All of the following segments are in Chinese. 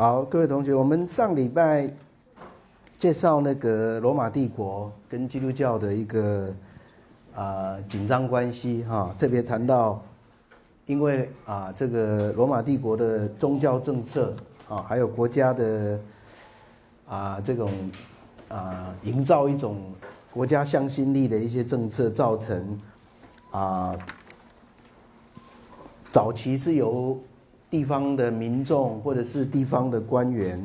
好，各位同学，我们上礼拜介绍那个罗马帝国跟基督教的一个啊紧张关系哈，特别谈到，因为啊这个罗马帝国的宗教政策啊，还有国家的啊这种啊营造一种国家向心力的一些政策，造成啊早期是由地方的民众或者是地方的官员，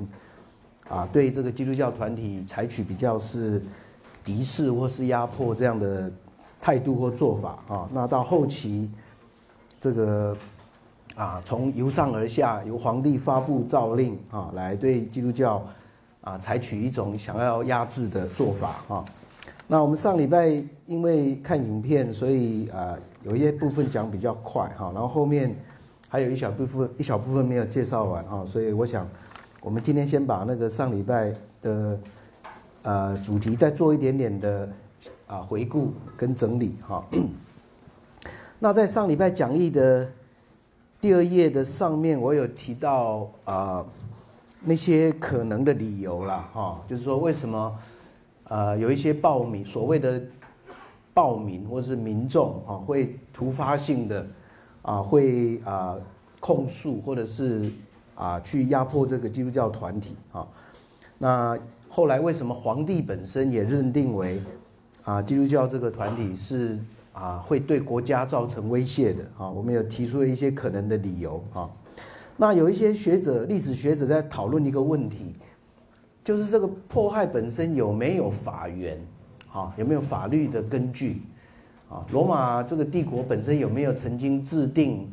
啊，对这个基督教团体采取比较是敌视或是压迫这样的态度或做法啊。那到后期，这个啊，从由上而下，由皇帝发布诏令啊，来对基督教啊采取一种想要压制的做法啊。那我们上礼拜因为看影片，所以啊，有一些部分讲比较快哈，然后后面。还有一小部分一小部分没有介绍完啊，所以我想，我们今天先把那个上礼拜的呃主题再做一点点的啊回顾跟整理哈。那在上礼拜讲义的第二页的上面，我有提到啊那些可能的理由啦哈，就是说为什么呃有一些暴民所谓的暴民或是民众啊会突发性的。啊，会啊控诉或者是啊去压迫这个基督教团体啊。那后来为什么皇帝本身也认定为啊基督教这个团体是啊会对国家造成威胁的啊？我们有提出了一些可能的理由啊。那有一些学者，历史学者在讨论一个问题，就是这个迫害本身有没有法源啊？有没有法律的根据？啊，罗马这个帝国本身有没有曾经制定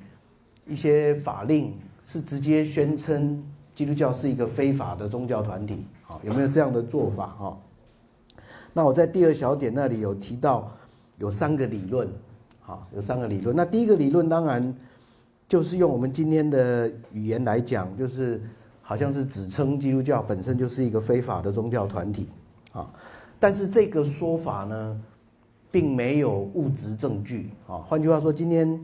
一些法令，是直接宣称基督教是一个非法的宗教团体？啊，有没有这样的做法？哈，那我在第二小点那里有提到有三个理论，啊，有三个理论。那第一个理论当然就是用我们今天的语言来讲，就是好像是指称基督教本身就是一个非法的宗教团体，啊，但是这个说法呢？并没有物质证据啊，换句话说，今天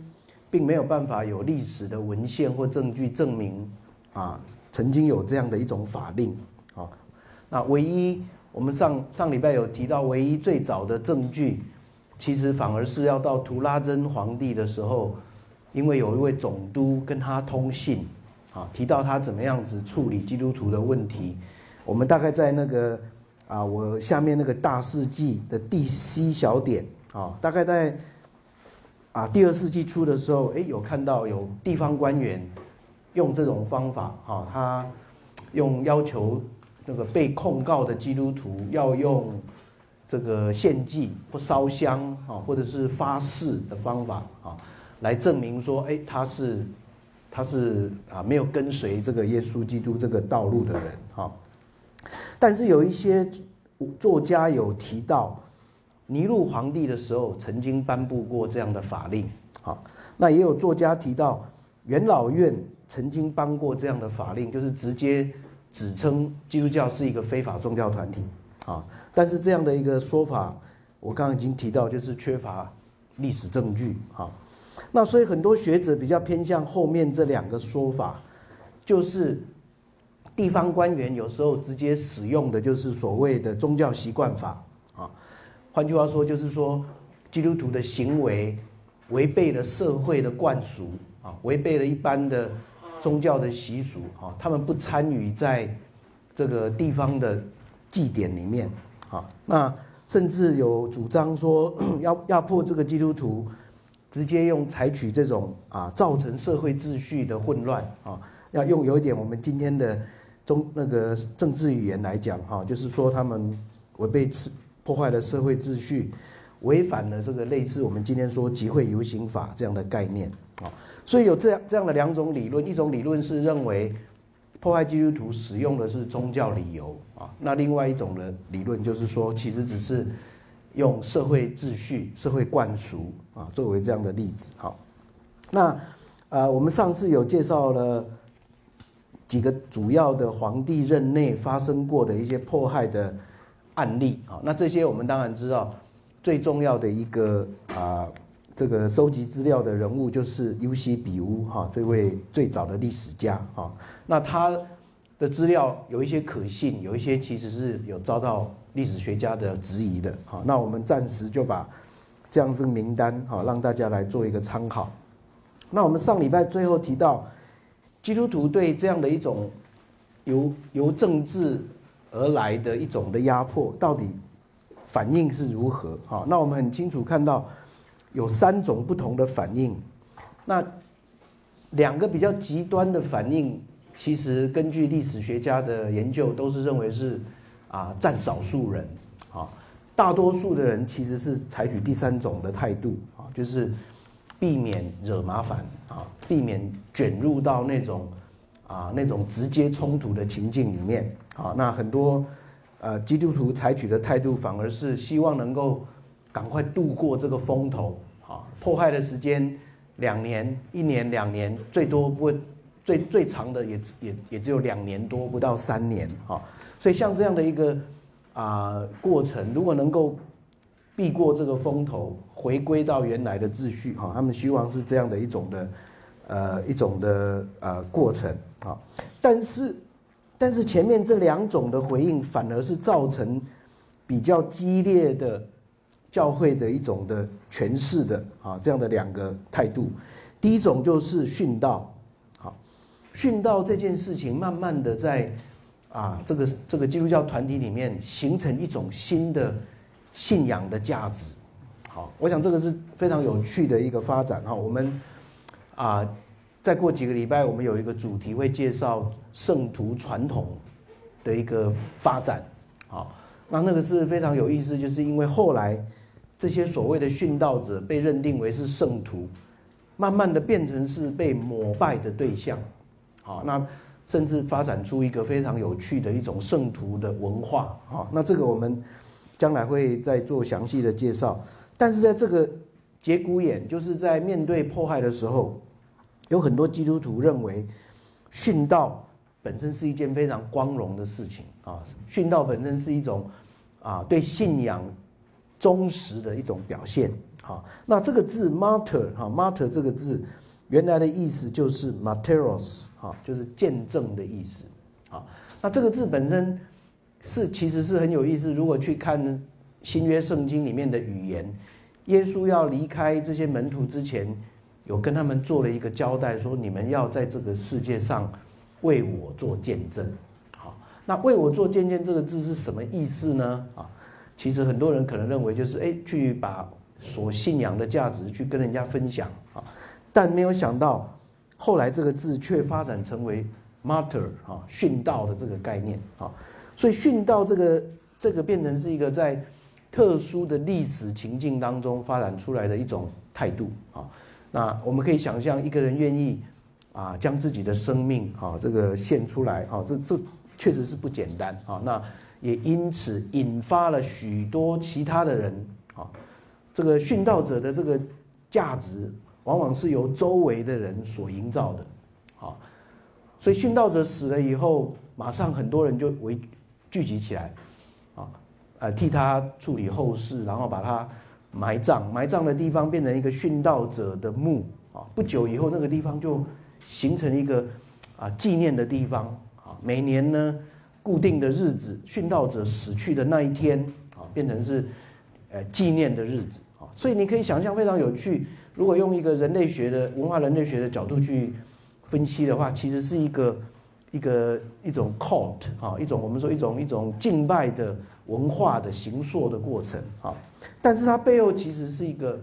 并没有办法有历史的文献或证据证明啊，曾经有这样的一种法令啊。那唯一我们上上礼拜有提到，唯一最早的证据，其实反而是要到图拉真皇帝的时候，因为有一位总督跟他通信啊，提到他怎么样子处理基督徒的问题。我们大概在那个。啊，我下面那个大世纪的第 C 小点啊，大概在啊第二世纪初的时候，哎，有看到有地方官员用这种方法哈，他用要求那个被控告的基督徒要用这个献祭或烧香啊，或者是发誓的方法啊，来证明说，哎，他是他是啊没有跟随这个耶稣基督这个道路的人哈。但是有一些作家有提到，尼禄皇帝的时候曾经颁布过这样的法令，好，那也有作家提到元老院曾经颁过这样的法令，就是直接指称基督教是一个非法宗教团体，啊，但是这样的一个说法，我刚刚已经提到，就是缺乏历史证据，哈，那所以很多学者比较偏向后面这两个说法，就是。地方官员有时候直接使用的就是所谓的宗教习惯法啊，换句话说就是说，基督徒的行为违背了社会的惯俗啊，违背了一般的宗教的习俗啊，他们不参与在这个地方的祭典里面啊，那甚至有主张说 要压迫这个基督徒，直接用采取这种啊造成社会秩序的混乱啊，要用有一点我们今天的。中那个政治语言来讲，哈，就是说他们违背破坏了社会秩序，违反了这个类似我们今天说集会游行法这样的概念，啊，所以有这样这样的两种理论，一种理论是认为破坏基督徒使用的是宗教理由，啊，那另外一种的理论就是说，其实只是用社会秩序、社会惯俗啊作为这样的例子，好，那呃，我们上次有介绍了。几个主要的皇帝任内发生过的一些迫害的案例啊，那这些我们当然知道，最重要的一个啊，这个收集资料的人物就是尤西比乌哈，这位最早的历史家哈。那他的资料有一些可信，有一些其实是有遭到历史学家的质疑的。哈，那我们暂时就把这样份名单好让大家来做一个参考。那我们上礼拜最后提到，基督徒对这样的一种由由政治而来的一种的压迫，到底反应是如何？好，那我们很清楚看到有三种不同的反应。那两个比较极端的反应。其实根据历史学家的研究，都是认为是啊占少数人啊，大多数的人其实是采取第三种的态度啊，就是避免惹麻烦啊，避免卷入到那种啊那种直接冲突的情境里面啊。那很多呃基督徒采取的态度，反而是希望能够赶快度过这个风头啊，迫害的时间两年、一年、两年，最多不会。最最长的也也也只有两年多，不到三年啊，所以像这样的一个啊过程，如果能够避过这个风头，回归到原来的秩序哈，他们希望是这样的一种的呃一种的呃过程啊，但是但是前面这两种的回应，反而是造成比较激烈的教会的一种的诠释的啊这样的两个态度，第一种就是殉道。好殉道这件事情，慢慢的在啊这个这个基督教团体里面形成一种新的信仰的价值。好，我想这个是非常有趣的一个发展哈。我们啊再过几个礼拜，我们有一个主题会介绍圣徒传统的一个发展。好，那那个是非常有意思，就是因为后来这些所谓的殉道者被认定为是圣徒，慢慢的变成是被膜拜的对象。好，那甚至发展出一个非常有趣的一种圣徒的文化啊。那这个我们将来会再做详细的介绍。但是在这个节骨眼，就是在面对迫害的时候，有很多基督徒认为殉道本身是一件非常光荣的事情啊。殉道本身是一种啊对信仰忠实的一种表现。好，那这个字 martyr 哈 martyr 这个字。原来的意思就是 “materos”，哈，就是见证的意思，啊，那这个字本身是其实是很有意思。如果去看新约圣经里面的语言，耶稣要离开这些门徒之前，有跟他们做了一个交代，说你们要在这个世界上为我做见证，好，那为我做见证这个字是什么意思呢？啊，其实很多人可能认为就是哎，去把所信仰的价值去跟人家分享，啊。但没有想到，后来这个字却发展成为 martyr 啊，殉道的这个概念啊，所以殉道这个这个变成是一个在特殊的历史情境当中发展出来的一种态度啊。那我们可以想象，一个人愿意啊将自己的生命啊这个献出来啊，这这确实是不简单啊。那也因此引发了许多其他的人啊，这个殉道者的这个价值。往往是由周围的人所营造的，好，所以殉道者死了以后，马上很多人就围聚集起来，啊，呃，替他处理后事，然后把他埋葬，埋葬的地方变成一个殉道者的墓，啊，不久以后那个地方就形成一个啊纪念的地方，啊，每年呢固定的日子，殉道者死去的那一天，啊，变成是呃纪念的日子，啊，所以你可以想象非常有趣。如果用一个人类学的文化人类学的角度去分析的话，其实是一个一个一种 cult 啊，一种我们说一种一种敬拜的文化的形塑的过程啊。但是它背后其实是一个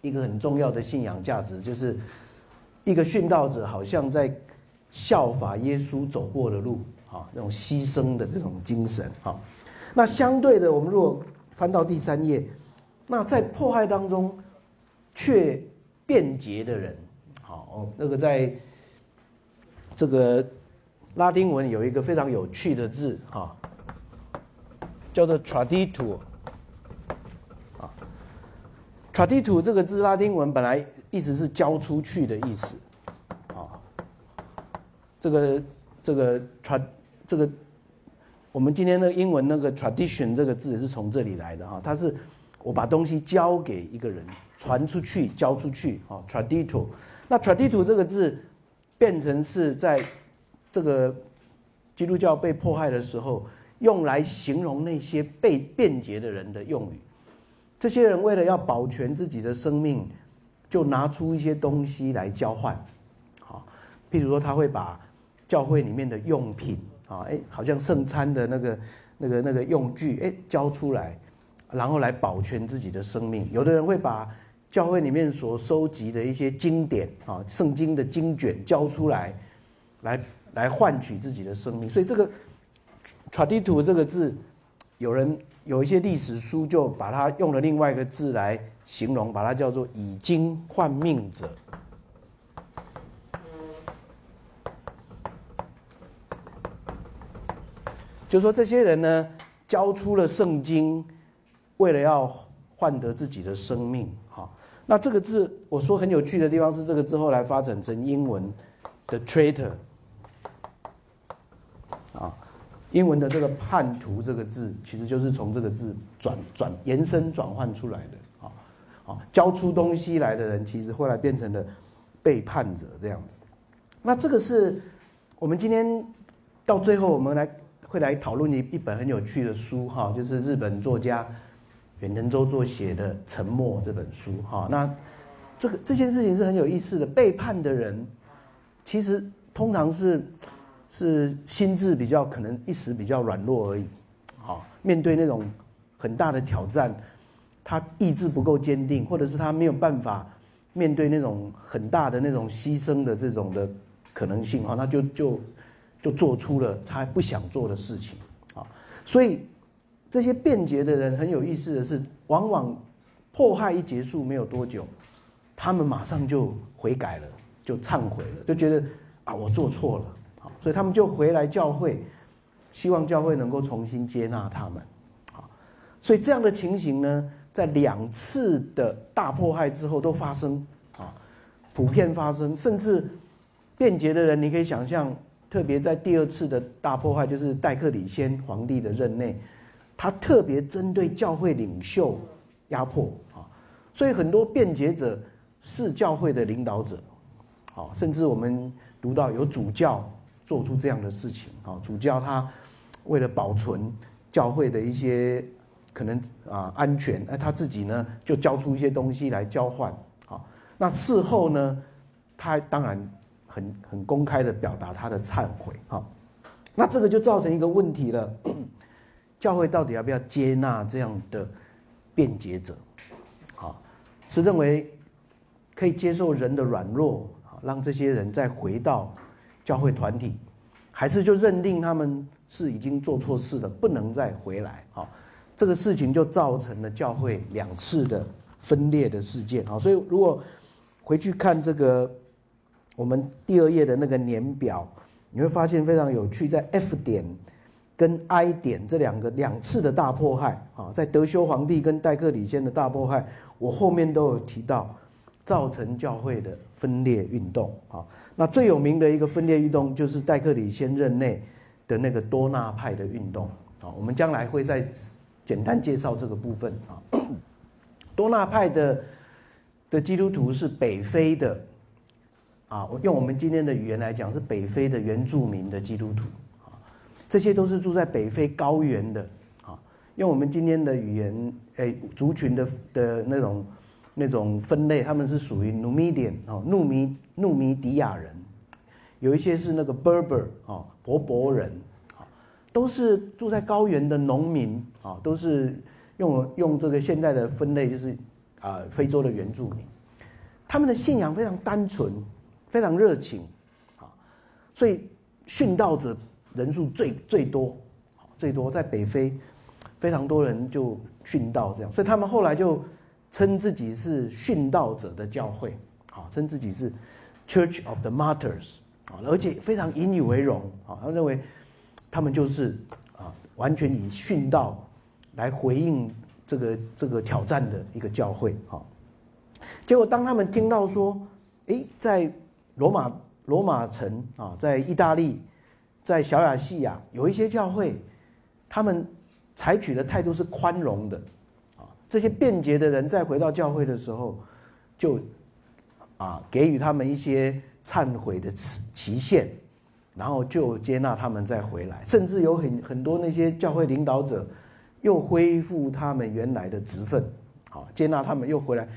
一个很重要的信仰价值，就是一个殉道者好像在效法耶稣走过的路啊，那种牺牲的这种精神啊。那相对的，我们如果翻到第三页，那在迫害当中。却便捷的人，好，那个在这个拉丁文有一个非常有趣的字，哈，叫做 traditur，啊，traditur 这个字拉丁文本来意思是交出去的意思，啊，这个这个 tra 这个我们今天的英文那个 tradition 这个字是从这里来的哈，它是我把东西交给一个人。传出去，交出去，啊 t r a d i t o 那 t r a d i t o 这个字变成是在这个基督教被迫害的时候，用来形容那些被辩解的人的用语。这些人为了要保全自己的生命，就拿出一些东西来交换。好，譬如说他会把教会里面的用品啊，哎，好像圣餐的那个、那个、那个用具，哎，交出来，然后来保全自己的生命。有的人会把教会里面所收集的一些经典啊，圣经的经卷交出来，来。来换取自己的生命，所以这个 “traditu” 这个字，有人有一些历史书就把它用了另外一个字来形容，把它叫做“以经换命者”。就说这些人呢，交出了圣经，为了要换得自己的生命。哈，那这个字我说很有趣的地方是，这个字后来发展成英文的 “traitor”。啊，英文的这个“叛徒”这个字，其实就是从这个字转转延伸转换出来的。啊，啊，交出东西来的人，其实后来变成了背叛者这样子。那这个是我们今天到最后，我们来会来讨论一一本很有趣的书，哈，就是日本作家远藤周作写的《沉默》这本书。哈，那这个这件事情是很有意思的。背叛的人，其实通常是。是心智比较可能一时比较软弱而已，啊，面对那种很大的挑战，他意志不够坚定，或者是他没有办法面对那种很大的那种牺牲的这种的可能性，哈，那就就就做出了他不想做的事情，啊，所以这些辩解的人很有意思的是，往往迫害一结束没有多久，他们马上就悔改了，就忏悔了，就觉得啊，我做错了。所以他们就回来教会，希望教会能够重新接纳他们，啊，所以这样的情形呢，在两次的大迫害之后都发生，啊，普遍发生，甚至便捷的人，你可以想象，特别在第二次的大迫害，就是戴克里先皇帝的任内，他特别针对教会领袖压迫，啊，所以很多辩解者是教会的领导者，好，甚至我们读到有主教。做出这样的事情啊！主教他为了保存教会的一些可能啊安全，哎，他自己呢就交出一些东西来交换啊。那事后呢，他当然很很公开的表达他的忏悔啊。那这个就造成一个问题了：教会到底要不要接纳这样的辩解者？啊，是认为可以接受人的软弱，让这些人再回到。教会团体，还是就认定他们是已经做错事了，不能再回来啊？这个事情就造成了教会两次的分裂的事件啊。所以如果回去看这个我们第二页的那个年表，你会发现非常有趣，在 F 点跟 I 点这两个两次的大迫害啊，在德修皇帝跟戴克里先的大迫害，我后面都有提到，造成教会的分裂运动啊。那最有名的一个分裂运动，就是戴克里先任内的那个多纳派的运动啊。我们将来会再简单介绍这个部分啊。多纳派的的基督徒是北非的啊，用我们今天的语言来讲，是北非的原住民的基督徒啊。这些都是住在北非高原的啊。用我们今天的语言，哎，族群的的那种。那种分类，他们是属于 Numidian 哦，努米努米迪亚人，有一些是那个 Berber 啊，伯伯人，都是住在高原的农民啊，都是用用这个现代的分类，就是啊，非洲的原住民，他们的信仰非常单纯，非常热情啊，所以殉道者人数最最多，最多在北非，非常多人就殉道这样，所以他们后来就。称自己是殉道者的教会，啊，称自己是 Church of the Martyrs，啊，而且非常引以为荣，啊，他认为他们就是啊，完全以殉道来回应这个这个挑战的一个教会，啊，结果当他们听到说，诶，在罗马罗马城啊，在意大利，在小亚细亚有一些教会，他们采取的态度是宽容的。这些便捷的人在回到教会的时候，就啊给予他们一些忏悔的期期限，然后就接纳他们再回来，甚至有很很多那些教会领导者又恢复他们原来的职分，好，接纳他们又回来，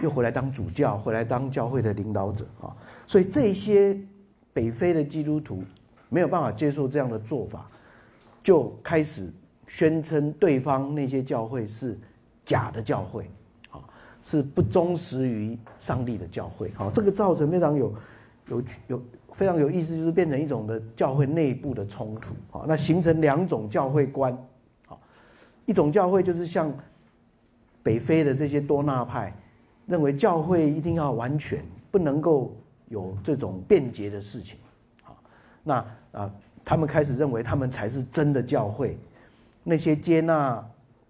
又回来当主教，回来当教会的领导者啊。所以这些北非的基督徒没有办法接受这样的做法，就开始宣称对方那些教会是假的教会，啊，是不忠实于上帝的教会，好，这个造成非常有有有非常有意思，就是变成一种的教会内部的冲突，啊，那形成两种教会观，好，一种教会就是像北非的这些多纳派认为教会一定要完全不能够。有这种便捷的事情，好，那啊，他们开始认为他们才是真的教会，那些接纳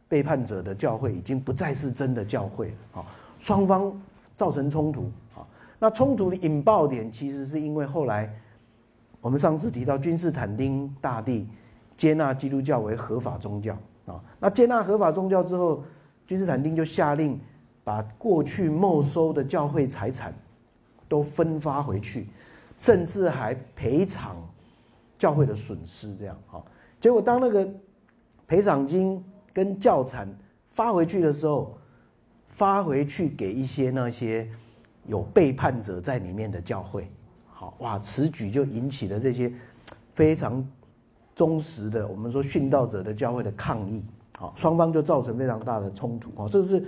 背叛者的教会已经不再是真的教会了，啊，双方造成冲突，啊，那冲突的引爆点其实是因为后来我们上次提到君士坦丁大帝接纳基督教为合法宗教，啊，那接纳合法宗教之后，君士坦丁就下令把过去没收的教会财产。都分发回去，甚至还赔偿教会的损失，这样哈。结果当那个赔偿金跟教产发回去的时候，发回去给一些那些有背叛者在里面的教会，好哇，此举就引起了这些非常忠实的我们说殉道者的教会的抗议，好，双方就造成非常大的冲突哦，这是。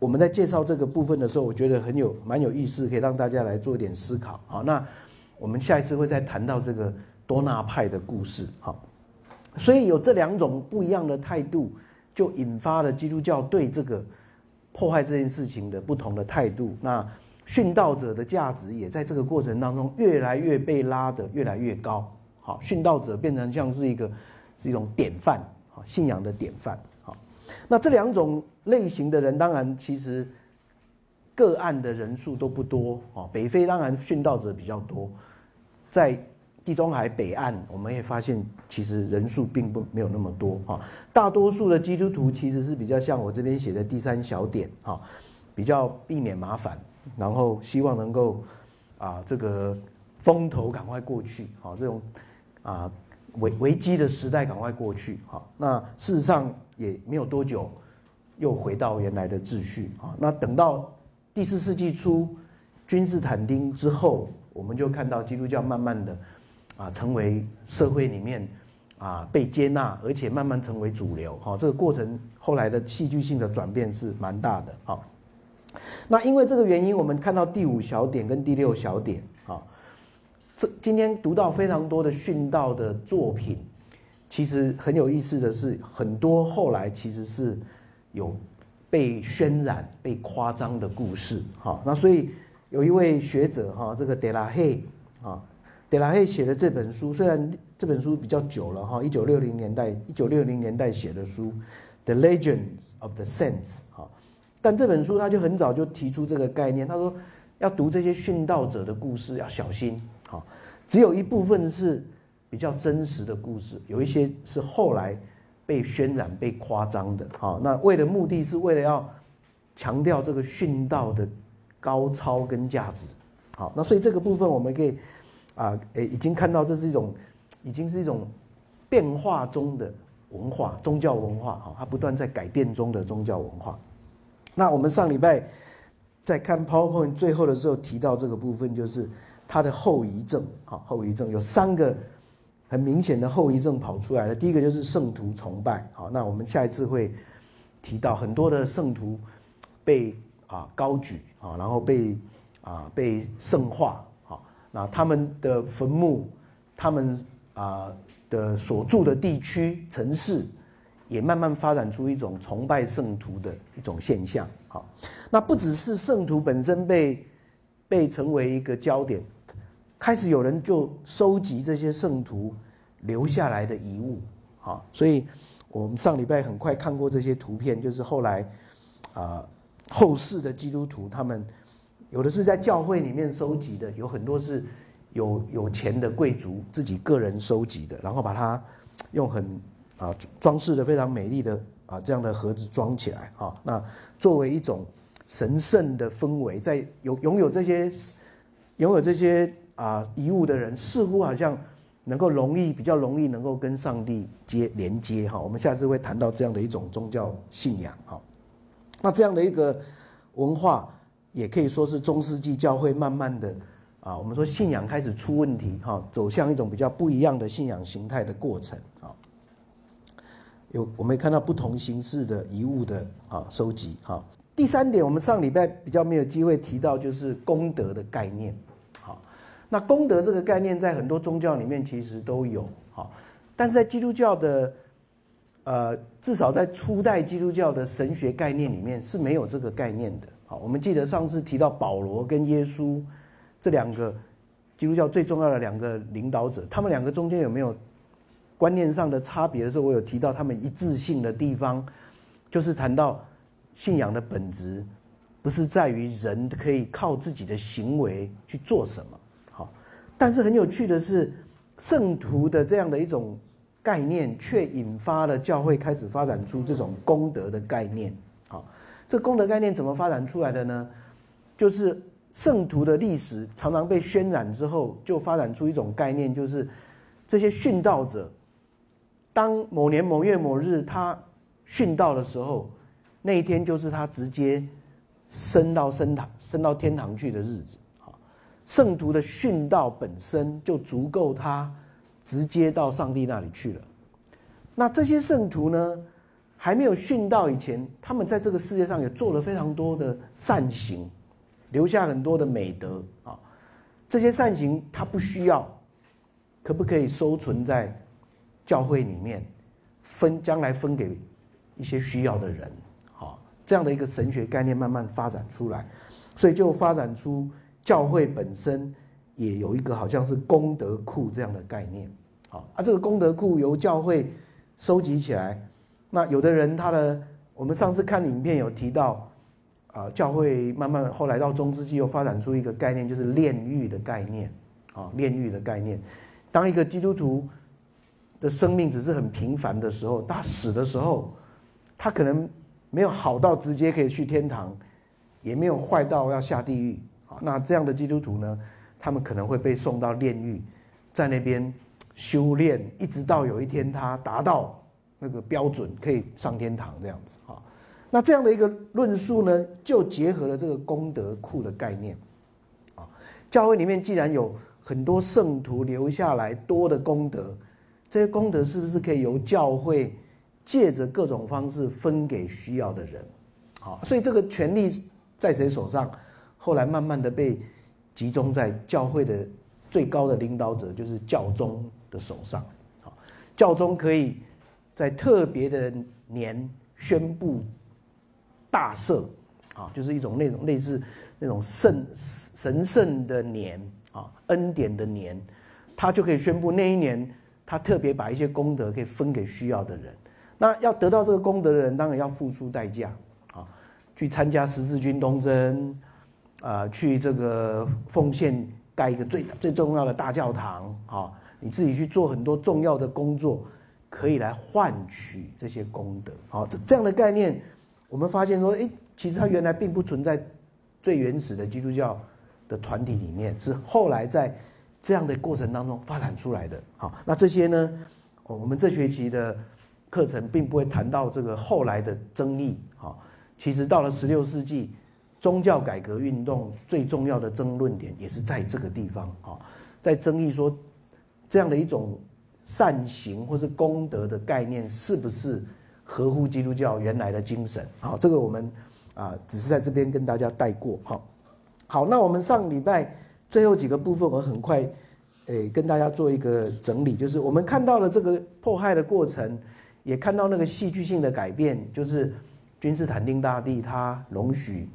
我们在介绍这个部分的时候，我觉得很有蛮有意思，可以让大家来做一点思考。好，那我们下一次会再谈到这个多纳派的故事。好，所以有这两种不一样的态度，就引发了基督教对这个破坏这件事情的不同的态度。那殉道者的价值也在这个过程当中越来越被拉得越来越高。好，殉道者变成像是一个是一种典范，好，信仰的典范。好，那这两种。类型的人当然其实个案的人数都不多啊。北非当然殉道者比较多，在地中海北岸，我们也发现其实人数并不没有那么多哈。大多数的基督徒其实是比较像我这边写的第三小点哈，比较避免麻烦，然后希望能够啊这个风头赶快过去啊，这种啊危危机的时代赶快过去哈。那事实上也没有多久。又回到原来的秩序啊！那等到第四世纪初，君士坦丁之后，我们就看到基督教慢慢的啊，成为社会里面啊被接纳，而且慢慢成为主流。哈，这个过程后来的戏剧性的转变是蛮大的。哈，那因为这个原因，我们看到第五小点跟第六小点。哈，这今天读到非常多的殉道的作品，其实很有意思的是，很多后来其实是。有被渲染、被夸张的故事，哈，那所以有一位学者，哈，这个德拉黑，啊，德拉黑写的这本书，虽然这本书比较久了，哈，一九六零年代，一九六零年代写的书，《The Legends of the Saints》，哈，但这本书他就很早就提出这个概念，他说要读这些殉道者的故事要小心，哈，只有一部分是比较真实的故事，有一些是后来。被渲染、被夸张的，好，那为的目的是为了要强调这个殉道的高超跟价值，好，那所以这个部分我们可以啊，诶，已经看到这是一种，已经是一种变化中的文化，宗教文化，哈，它不断在改变中的宗教文化。那我们上礼拜在看 PowerPoint 最后的时候提到这个部分，就是它的后遗症，啊，后遗症有三个。很明显的后遗症跑出来了。第一个就是圣徒崇拜，好，那我们下一次会提到很多的圣徒被啊高举啊，然后被啊被圣化，啊，他们的坟墓，他们啊的所住的地区城市，也慢慢发展出一种崇拜圣徒的一种现象，好，那不只是圣徒本身被被成为一个焦点。开始有人就收集这些圣徒留下来的遗物，啊，所以我们上礼拜很快看过这些图片，就是后来啊后世的基督徒，他们有的是在教会里面收集的，有很多是有有钱的贵族自己个人收集的，然后把它用很啊装饰的非常美丽的啊这样的盒子装起来，啊，那作为一种神圣的氛围，在有拥有这些拥有这些。啊，遗物的人似乎好像能够容易比较容易能够跟上帝接连接哈。我们下次会谈到这样的一种宗教信仰哈。那这样的一个文化，也可以说是中世纪教会慢慢的啊，我们说信仰开始出问题哈，走向一种比较不一样的信仰形态的过程啊。有我们看到不同形式的遗物的啊收集哈。第三点，我们上礼拜比较没有机会提到，就是功德的概念。好，那功德这个概念在很多宗教里面其实都有好，但是在基督教的呃，至少在初代基督教的神学概念里面是没有这个概念的。好，我们记得上次提到保罗跟耶稣这两个基督教最重要的两个领导者，他们两个中间有没有？观念上的差别的时候，我有提到他们一致性的地方，就是谈到信仰的本质，不是在于人可以靠自己的行为去做什么，好，但是很有趣的是，圣徒的这样的一种概念，却引发了教会开始发展出这种功德的概念，好，这功德概念怎么发展出来的呢？就是圣徒的历史常常被渲染之后，就发展出一种概念，就是这些殉道者。当某年某月某日他殉道的时候，那一天就是他直接升到升堂、升到天堂去的日子。好，圣徒的殉道本身就足够他直接到上帝那里去了。那这些圣徒呢，还没有殉道以前，他们在这个世界上也做了非常多的善行，留下很多的美德啊。这些善行他不需要，可不可以收存在？教会里面分将来分给一些需要的人，好这样的一个神学概念慢慢发展出来，所以就发展出教会本身也有一个好像是功德库这样的概念，好啊这个功德库由教会收集起来，那有的人他的我们上次看影片有提到啊教会慢慢后来到中世纪又发展出一个概念就是炼狱的概念，啊炼狱的概念，当一个基督徒。的生命只是很平凡的时候，他死的时候，他可能没有好到直接可以去天堂，也没有坏到要下地狱啊。那这样的基督徒呢，他们可能会被送到炼狱，在那边修炼，一直到有一天他达到那个标准，可以上天堂这样子啊。那这样的一个论述呢，就结合了这个功德库的概念啊。教会里面既然有很多圣徒留下来多的功德。这些功德是不是可以由教会借着各种方式分给需要的人？好，所以这个权利在谁手上？后来慢慢的被集中在教会的最高的领导者，就是教宗的手上。好，教宗可以在特别的年宣布大赦，啊，就是一种那种类似那种圣神圣的年啊，恩典的年，他就可以宣布那一年。他特别把一些功德可以分给需要的人，那要得到这个功德的人，当然要付出代价啊，去参加十字军东征，啊，去这个奉献盖一个最最重要的大教堂啊，你自己去做很多重要的工作，可以来换取这些功德。好，这这样的概念，我们发现说，哎，其实它原来并不存在最原始的基督教的团体里面，是后来在。这样的过程当中发展出来的，好，那这些呢？我们这学期的课程并不会谈到这个后来的争议，好，其实到了十六世纪，宗教改革运动最重要的争论点也是在这个地方，啊，在争议说这样的一种善行或是功德的概念是不是合乎基督教原来的精神？好，这个我们啊只是在这边跟大家带过，好，好，那我们上礼拜。最后几个部分，我很快，诶，跟大家做一个整理，就是我们看到了这个迫害的过程，也看到那个戏剧性的改变，就是君士坦丁大帝他容许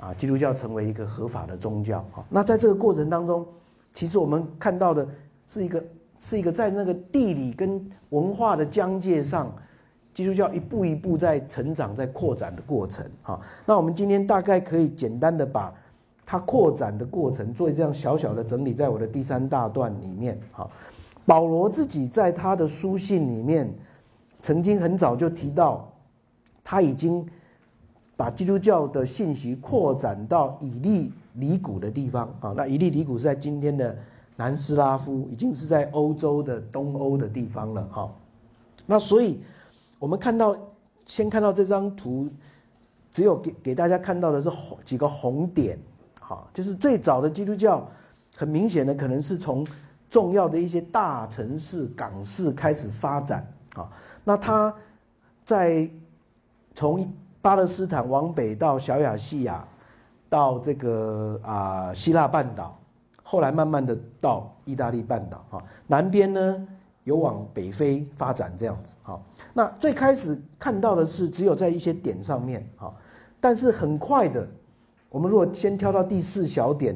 啊基督教成为一个合法的宗教。好，那在这个过程当中，其实我们看到的是一个是一个在那个地理跟文化的疆界上，基督教一步一步在成长、在扩展的过程。好，那我们今天大概可以简单的把。它扩展的过程，做这样小小的整理，在我的第三大段里面。好，保罗自己在他的书信里面，曾经很早就提到，他已经把基督教的信息扩展到以利里谷的地方。啊，那以利里谷是在今天的南斯拉夫，已经是在欧洲的东欧的地方了哈。那所以，我们看到先看到这张图，只有给给大家看到的是红几个红点，哈，就是最早的基督教，很明显的可能是从重要的一些大城市港市开始发展啊。那它在从巴勒斯坦往北到小亚细亚，到这个啊希腊半岛。后来慢慢的到意大利半岛哈，南边呢有往北非发展这样子哈。那最开始看到的是只有在一些点上面哈，但是很快的，我们如果先挑到第四小点，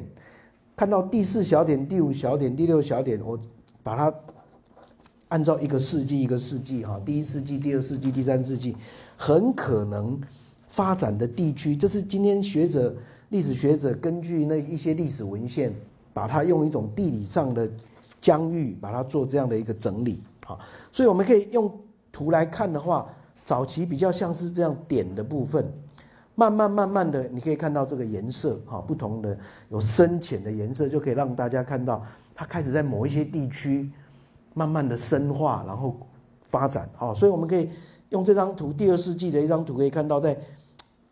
看到第四小点、第五小点、第六小点，我把它按照一个世纪一个世纪哈，第一世纪、第二世纪、第三世纪，很可能发展的地区，这是今天学者、历史学者根据那一些历史文献。把它用一种地理上的疆域，把它做这样的一个整理，好，所以我们可以用图来看的话，早期比较像是这样点的部分，慢慢慢慢的，你可以看到这个颜色，哈，不同的有深浅的颜色，就可以让大家看到它开始在某一些地区慢慢的深化，然后发展，好，所以我们可以用这张图，第二世纪的一张图，可以看到在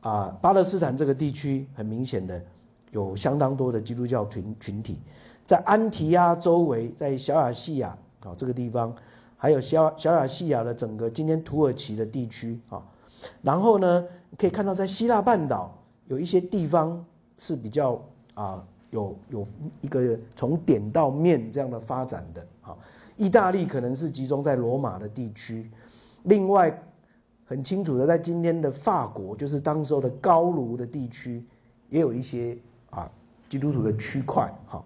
啊巴勒斯坦这个地区，很明显的。有相当多的基督教群群体，在安提亚周围，在小亚细亚啊这个地方，还有小小亚细亚的整个今天土耳其的地区啊，然后呢，可以看到在希腊半岛有一些地方是比较啊有有一个从点到面这样的发展的啊，意大利可能是集中在罗马的地区，另外很清楚的在今天的法国，就是当时候的高卢的地区，也有一些。啊，基督徒的区块，哈，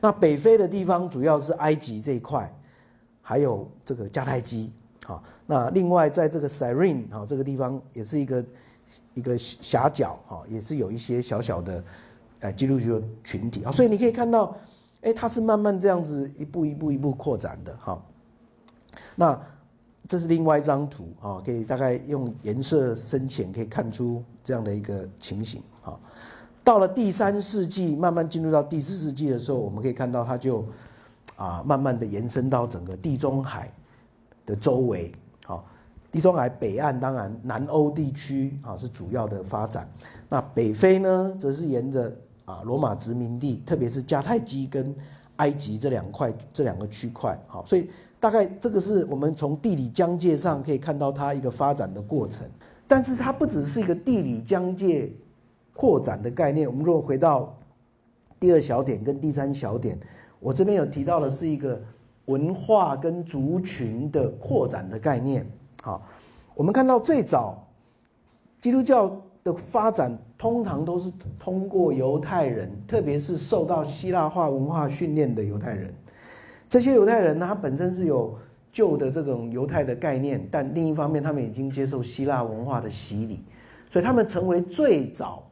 那北非的地方主要是埃及这一块，还有这个迦太基，哈，那另外在这个 Cyrene 哈这个地方也是一个一个狭角，哈，也是有一些小小的，呃，基督徒群体。啊，所以你可以看到，哎，它是慢慢这样子一步一步一步扩展的，哈，那这是另外一张图，啊，可以大概用颜色深浅可以看出这样的一个情形，哈。到了第三世纪，慢慢进入到第四世纪的时候，我们可以看到它就啊，慢慢的延伸到整个地中海的周围。好，地中海北岸当然南欧地区啊是主要的发展。那北非呢，则是沿着啊罗马殖民地，特别是迦太基跟埃及这两块这两个区块。好，所以大概这个是我们从地理疆界上可以看到它一个发展的过程。但是它不只是一个地理疆界。扩展的概念，我们如果回到第二小点跟第三小点，我这边有提到的是一个文化跟族群的扩展的概念。好，我们看到最早基督教的发展，通常都是通过犹太人，特别是受到希腊化文化训练的犹太人。这些犹太人呢，他本身是有旧的这种犹太的概念，但另一方面，他们已经接受希腊文化的洗礼，所以他们成为最早。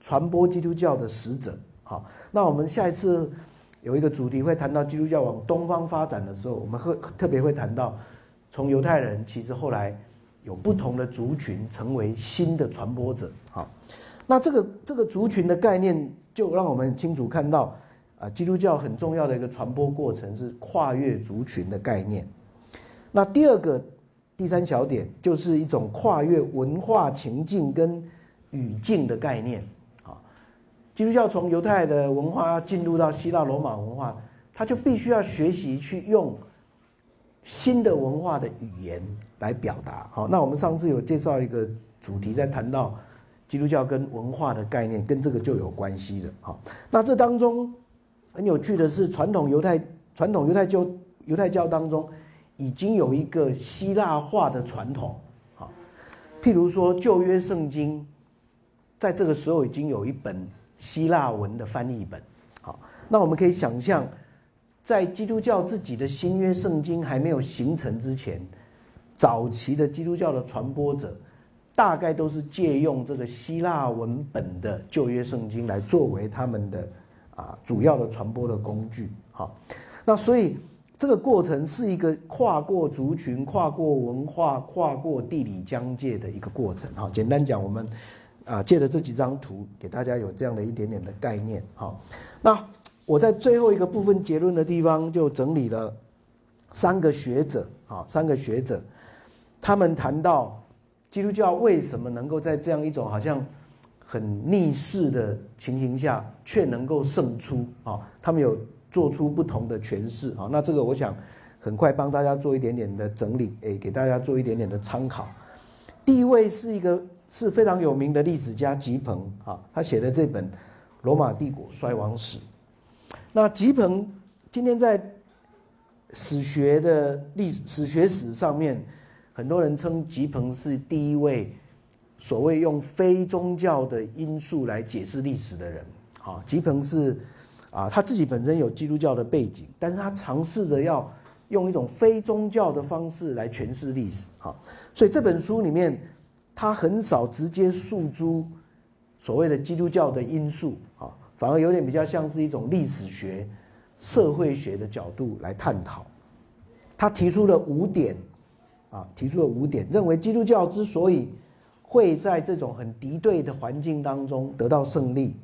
传播基督教的使者，好，那我们下一次有一个主题会谈到基督教往东方发展的时候，我们会特别会谈到，从犹太人其实后来有不同的族群成为新的传播者，好，那这个这个族群的概念就让我们清楚看到，啊，基督教很重要的一个传播过程是跨越族群的概念。那第二个第三小点就是一种跨越文化情境跟语境的概念。基督教从犹太的文化进入到希腊罗马文化，他就必须要学习去用新的文化的语言来表达。好，那我们上次有介绍一个主题，在谈到基督教跟文化的概念，跟这个就有关系的。好，那这当中很有趣的是，传统犹太传统犹太教犹太教当中已经有一个希腊化的传统。好，譬如说旧约圣经，在这个时候已经有一本。希腊文的翻译本，好，那我们可以想象，在基督教自己的新约圣经还没有形成之前，早期的基督教的传播者，大概都是借用这个希腊文本的旧约圣经来作为他们的啊主要的传播的工具，好，那所以这个过程是一个跨过族群、跨过文化、跨过地理疆界的一个过程，好，简单讲我们。啊，借着这几张图，给大家有这样的一点点的概念。好，那我在最后一个部分结论的地方就整理了三个学者啊，三个学者，他们谈到基督教为什么能够在这样一种好像很逆势的情形下，却能够胜出啊？他们有做出不同的诠释啊。那这个我想很快帮大家做一点点的整理，诶，给大家做一点点的参考。第一位是一个是非常有名的历史家吉朋啊，他写的这本《罗马帝国衰亡史》。那吉朋今天在史学的历史学史上面，很多人称吉朋是第一位所谓用非宗教的因素来解释历史的人。啊，吉朋是啊，他自己本身有基督教的背景，但是他尝试着要用一种非宗教的方式来诠释历史。啊，所以这本书里面，他很少直接诉诸所谓的基督教的因素。啊。反而有点比较像是一种历史学、社会学的角度来探讨。他提出了五点，啊，提出了五点，认为基督教之所以会在这种很敌对的环境当中得到胜利，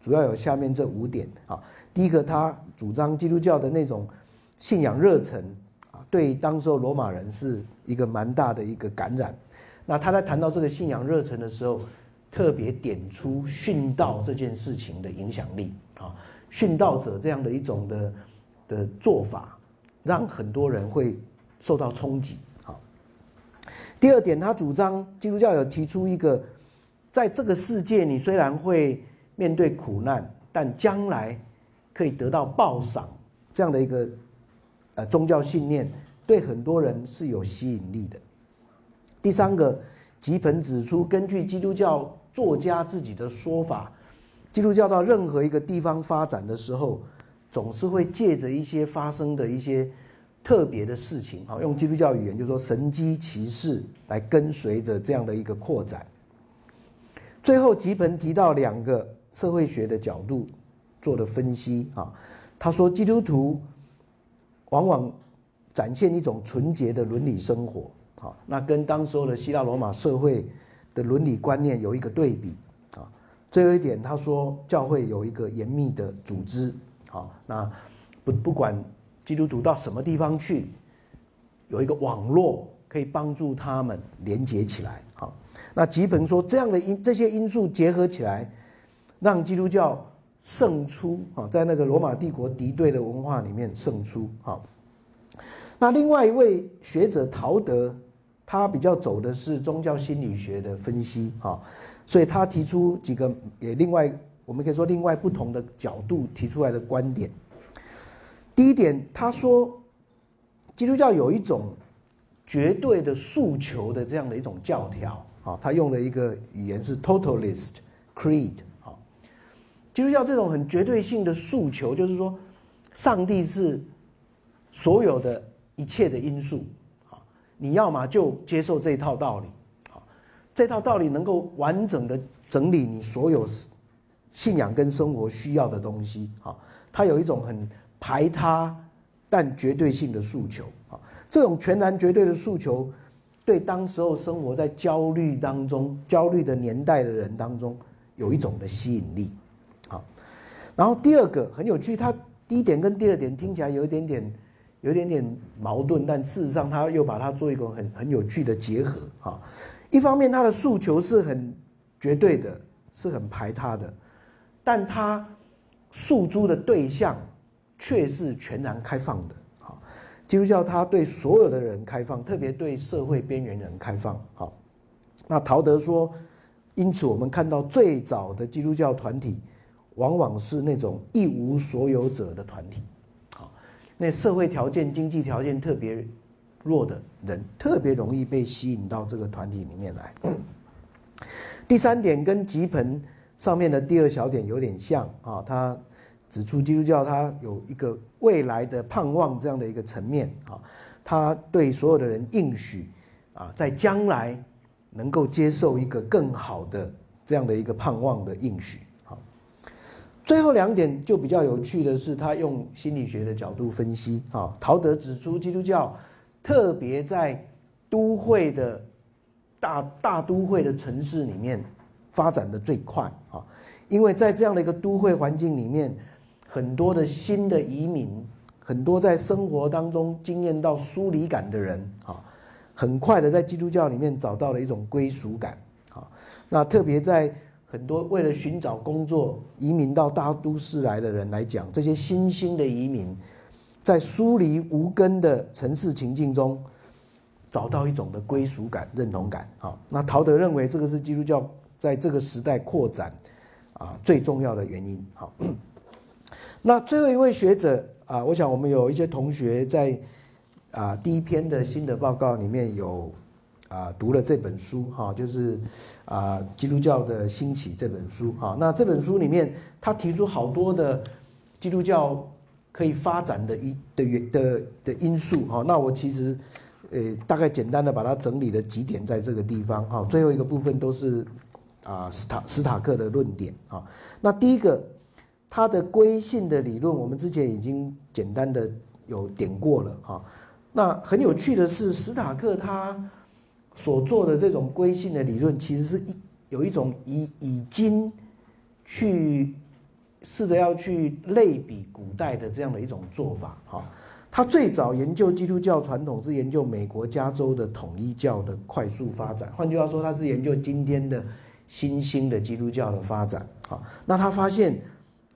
主要有下面这五点啊。第一个，他主张基督教的那种信仰热忱啊，对当时候罗马人是一个蛮大的一个感染。那他在谈到这个信仰热忱的时候。特别点出殉道这件事情的影响力啊，殉道者这样的一种的的做法，让很多人会受到冲击。啊，第二点，他主张基督教有提出一个，在这个世界你虽然会面对苦难，但将来可以得到报赏这样的一个呃宗教信念，对很多人是有吸引力的。第三个，吉朋指出，根据基督教。作家自己的说法，基督教到任何一个地方发展的时候，总是会借着一些发生的一些特别的事情，好用基督教语言就说神机骑士来跟随着这样的一个扩展。最后，吉朋提到两个社会学的角度做的分析啊，他说基督徒往往展现一种纯洁的伦理生活，好，那跟当时候的希腊罗马社会。的伦理观念有一个对比啊，最后一点，他说教会有一个严密的组织啊，那不不管基督徒到什么地方去，有一个网络可以帮助他们连接起来啊。那吉朋说这样的因这些因素结合起来，让基督教胜出啊，在那个罗马帝国敌对的文化里面胜出啊。那另外一位学者陶德。他比较走的是宗教心理学的分析啊，所以他提出几个也另外我们可以说另外不同的角度提出来的观点。第一点，他说基督教有一种绝对的诉求的这样的一种教条啊，他用的一个语言是 totalist creed 啊，基督教这种很绝对性的诉求，就是说上帝是所有的一切的因素。你要么就接受这套道理，好，这套道理能够完整的整理你所有信仰跟生活需要的东西，好，它有一种很排他但绝对性的诉求，好，这种全然绝对的诉求，对当时候生活在焦虑当中、焦虑的年代的人当中有一种的吸引力，好，然后第二个很有趣，它第一点跟第二点听起来有一点点。有点点矛盾，但事实上他又把它做一个很很有趣的结合啊。一方面，他的诉求是很绝对的，是很排他的，但他诉诸的对象却是全然开放的。好，基督教他对所有的人开放，特别对社会边缘人开放。好，那陶德说，因此我们看到最早的基督教团体，往往是那种一无所有者的团体。那社会条件、经济条件特别弱的人，特别容易被吸引到这个团体里面来。第三点跟吉盆上面的第二小点有点像啊，他指出基督教它有一个未来的盼望这样的一个层面啊，他对所有的人应许啊，在将来能够接受一个更好的这样的一个盼望的应许。最后两点就比较有趣的是，他用心理学的角度分析啊。陶德指出，基督教特别在都会的大大都会的城市里面发展的最快啊，因为在这样的一个都会环境里面，很多的新的移民，很多在生活当中经验到疏离感的人啊，很快的在基督教里面找到了一种归属感啊。那特别在很多为了寻找工作移民到大都市来的人来讲，这些新兴的移民，在疏离无根的城市情境中。找到一种的归属感、认同感，好，那陶德认为这个是基督教在这个时代扩展啊最重要的原因，好。那最后一位学者啊，我想我们有一些同学在啊第一篇的新的报告里面有啊读了这本书，哈，就是啊基督教的兴起这本书，哈，那这本书里面他提出好多的基督教可以发展的一的原的的因素，哈，那我其实。呃，大概简单的把它整理了几点，在这个地方哈，最后一个部分都是啊，斯塔斯塔克的论点啊。那第一个，它的归信的理论，我们之前已经简单的有点过了哈。那很有趣的是，斯塔克他所做的这种归信的理论，其实是一有一种已已经去试着要去类比古代的这样的一种做法哈。他最早研究基督教传统是研究美国加州的统一教的快速发展，换句话说，他是研究今天的新兴的基督教的发展。好，那他发现，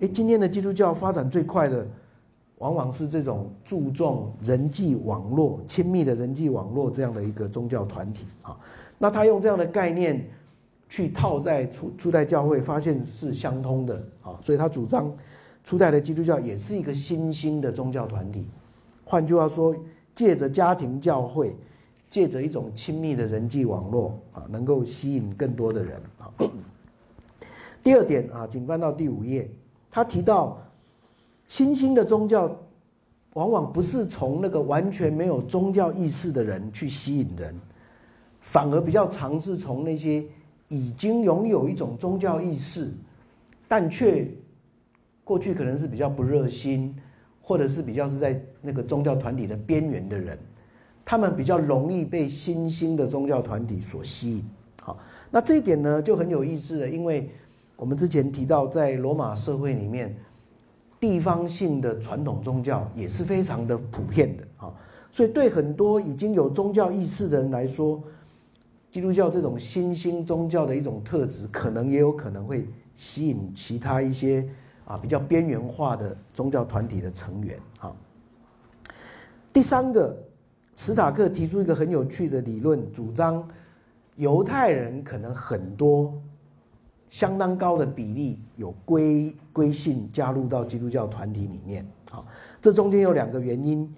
哎，今天的基督教发展最快的，往往是这种注重人际网络、亲密的人际网络这样的一个宗教团体。啊，那他用这样的概念去套在初初代教会，发现是相通的。啊，所以他主张初代的基督教也是一个新兴的宗教团体。换句话说，借着家庭教会，借着一种亲密的人际网络啊，能够吸引更多的人啊。第二点啊，请翻到第五页，他提到新兴的宗教往往不是从那个完全没有宗教意识的人去吸引人，反而比较尝试从那些已经拥有一种宗教意识，但却过去可能是比较不热心。或者是比较是在那个宗教团体的边缘的人，他们比较容易被新兴的宗教团体所吸引。好，那这一点呢就很有意思了，因为我们之前提到，在罗马社会里面，地方性的传统宗教也是非常的普遍的。啊，所以对很多已经有宗教意识的人来说，基督教这种新兴宗教的一种特质，可能也有可能会吸引其他一些。啊，比较边缘化的宗教团体的成员。哈，第三个，史塔克提出一个很有趣的理论，主张犹太人可能很多相当高的比例有归归信加入到基督教团体里面。啊，这中间有两个原因，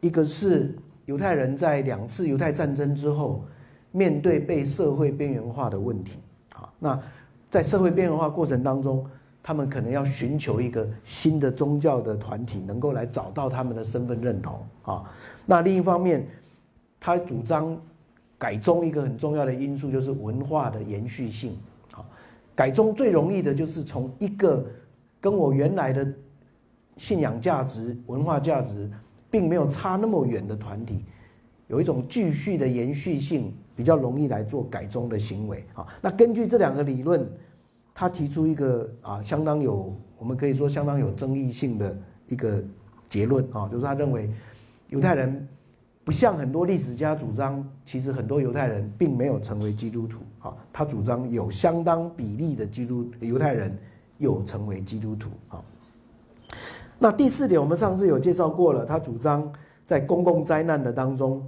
一个是犹太人在两次犹太战争之后，面对被社会边缘化的问题。啊，那在社会边缘化过程当中。他们可能要寻求一个新的宗教的团体，能够来找到他们的身份认同啊。那另一方面，他主张改宗一个很重要的因素就是文化的延续性。改宗最容易的就是从一个跟我原来的信仰价值、文化价值并没有差那么远的团体，有一种继续的延续性，比较容易来做改宗的行为啊。那根据这两个理论。他提出一个啊，相当有，我们可以说相当有争议性的一个结论啊，就是他认为犹太人不像很多历史家主张，其实很多犹太人并没有成为基督徒啊。他主张有相当比例的基督犹太人有成为基督徒啊。那第四点，我们上次有介绍过了，他主张在公共灾难的当中，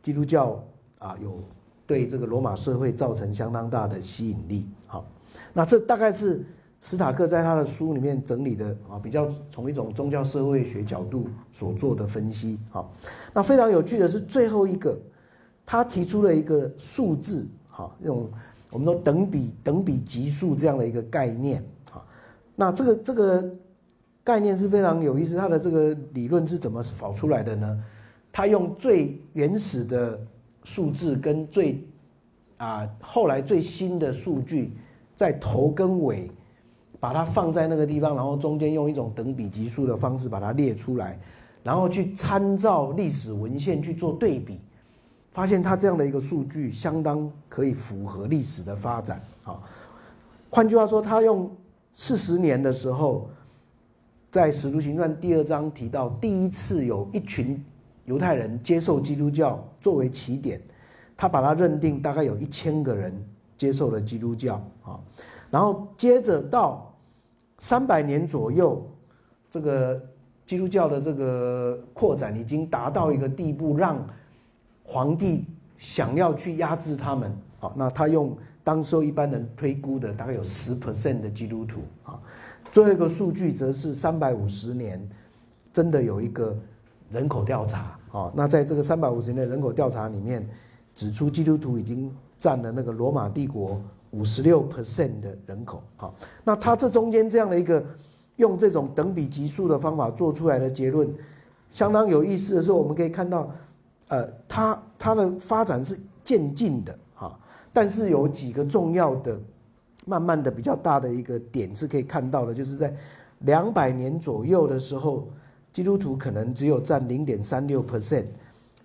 基督教啊有对这个罗马社会造成相当大的吸引力。好。那这大概是斯塔克在他的书里面整理的啊，比较从一种宗教社会学角度所做的分析啊。那非常有趣的是最后一个，他提出了一个数字哈，这种我们说等比等比级数这样的一个概念啊。那这个这个概念是非常有意思，他的这个理论是怎么跑出来的呢？他用最原始的数字跟最啊后来最新的数据。在头跟尾，把它放在那个地方，然后中间用一种等比级数的方式把它列出来，然后去参照历史文献去做对比，发现它这样的一个数据相当可以符合历史的发展啊。换句话说，他用四十年的时候，在《使徒行传》第二章提到，第一次有一群犹太人接受基督教作为起点，他把它认定大概有一千个人接受了基督教啊，然后接着到三百年左右，这个基督教的这个扩展已经达到一个地步，让皇帝想要去压制他们。好，那他用当时候一般人推估的大概有十 percent 的基督徒啊。最后一个数据则是三百五十年，真的有一个人口调查啊。那在这个三百五十年的人口调查里面，指出基督徒已经占了那个罗马帝国五十六 percent 的人口。好，那他这中间这样的一个用这种等比级数的方法做出来的结论，相当有意思的是，我们可以看到，呃，它它的发展是渐进的。哈但是有几个重要的、慢慢的比较大的一个点是可以看到的，就是在两百年左右的时候，基督徒可能只有占零点三六 percent，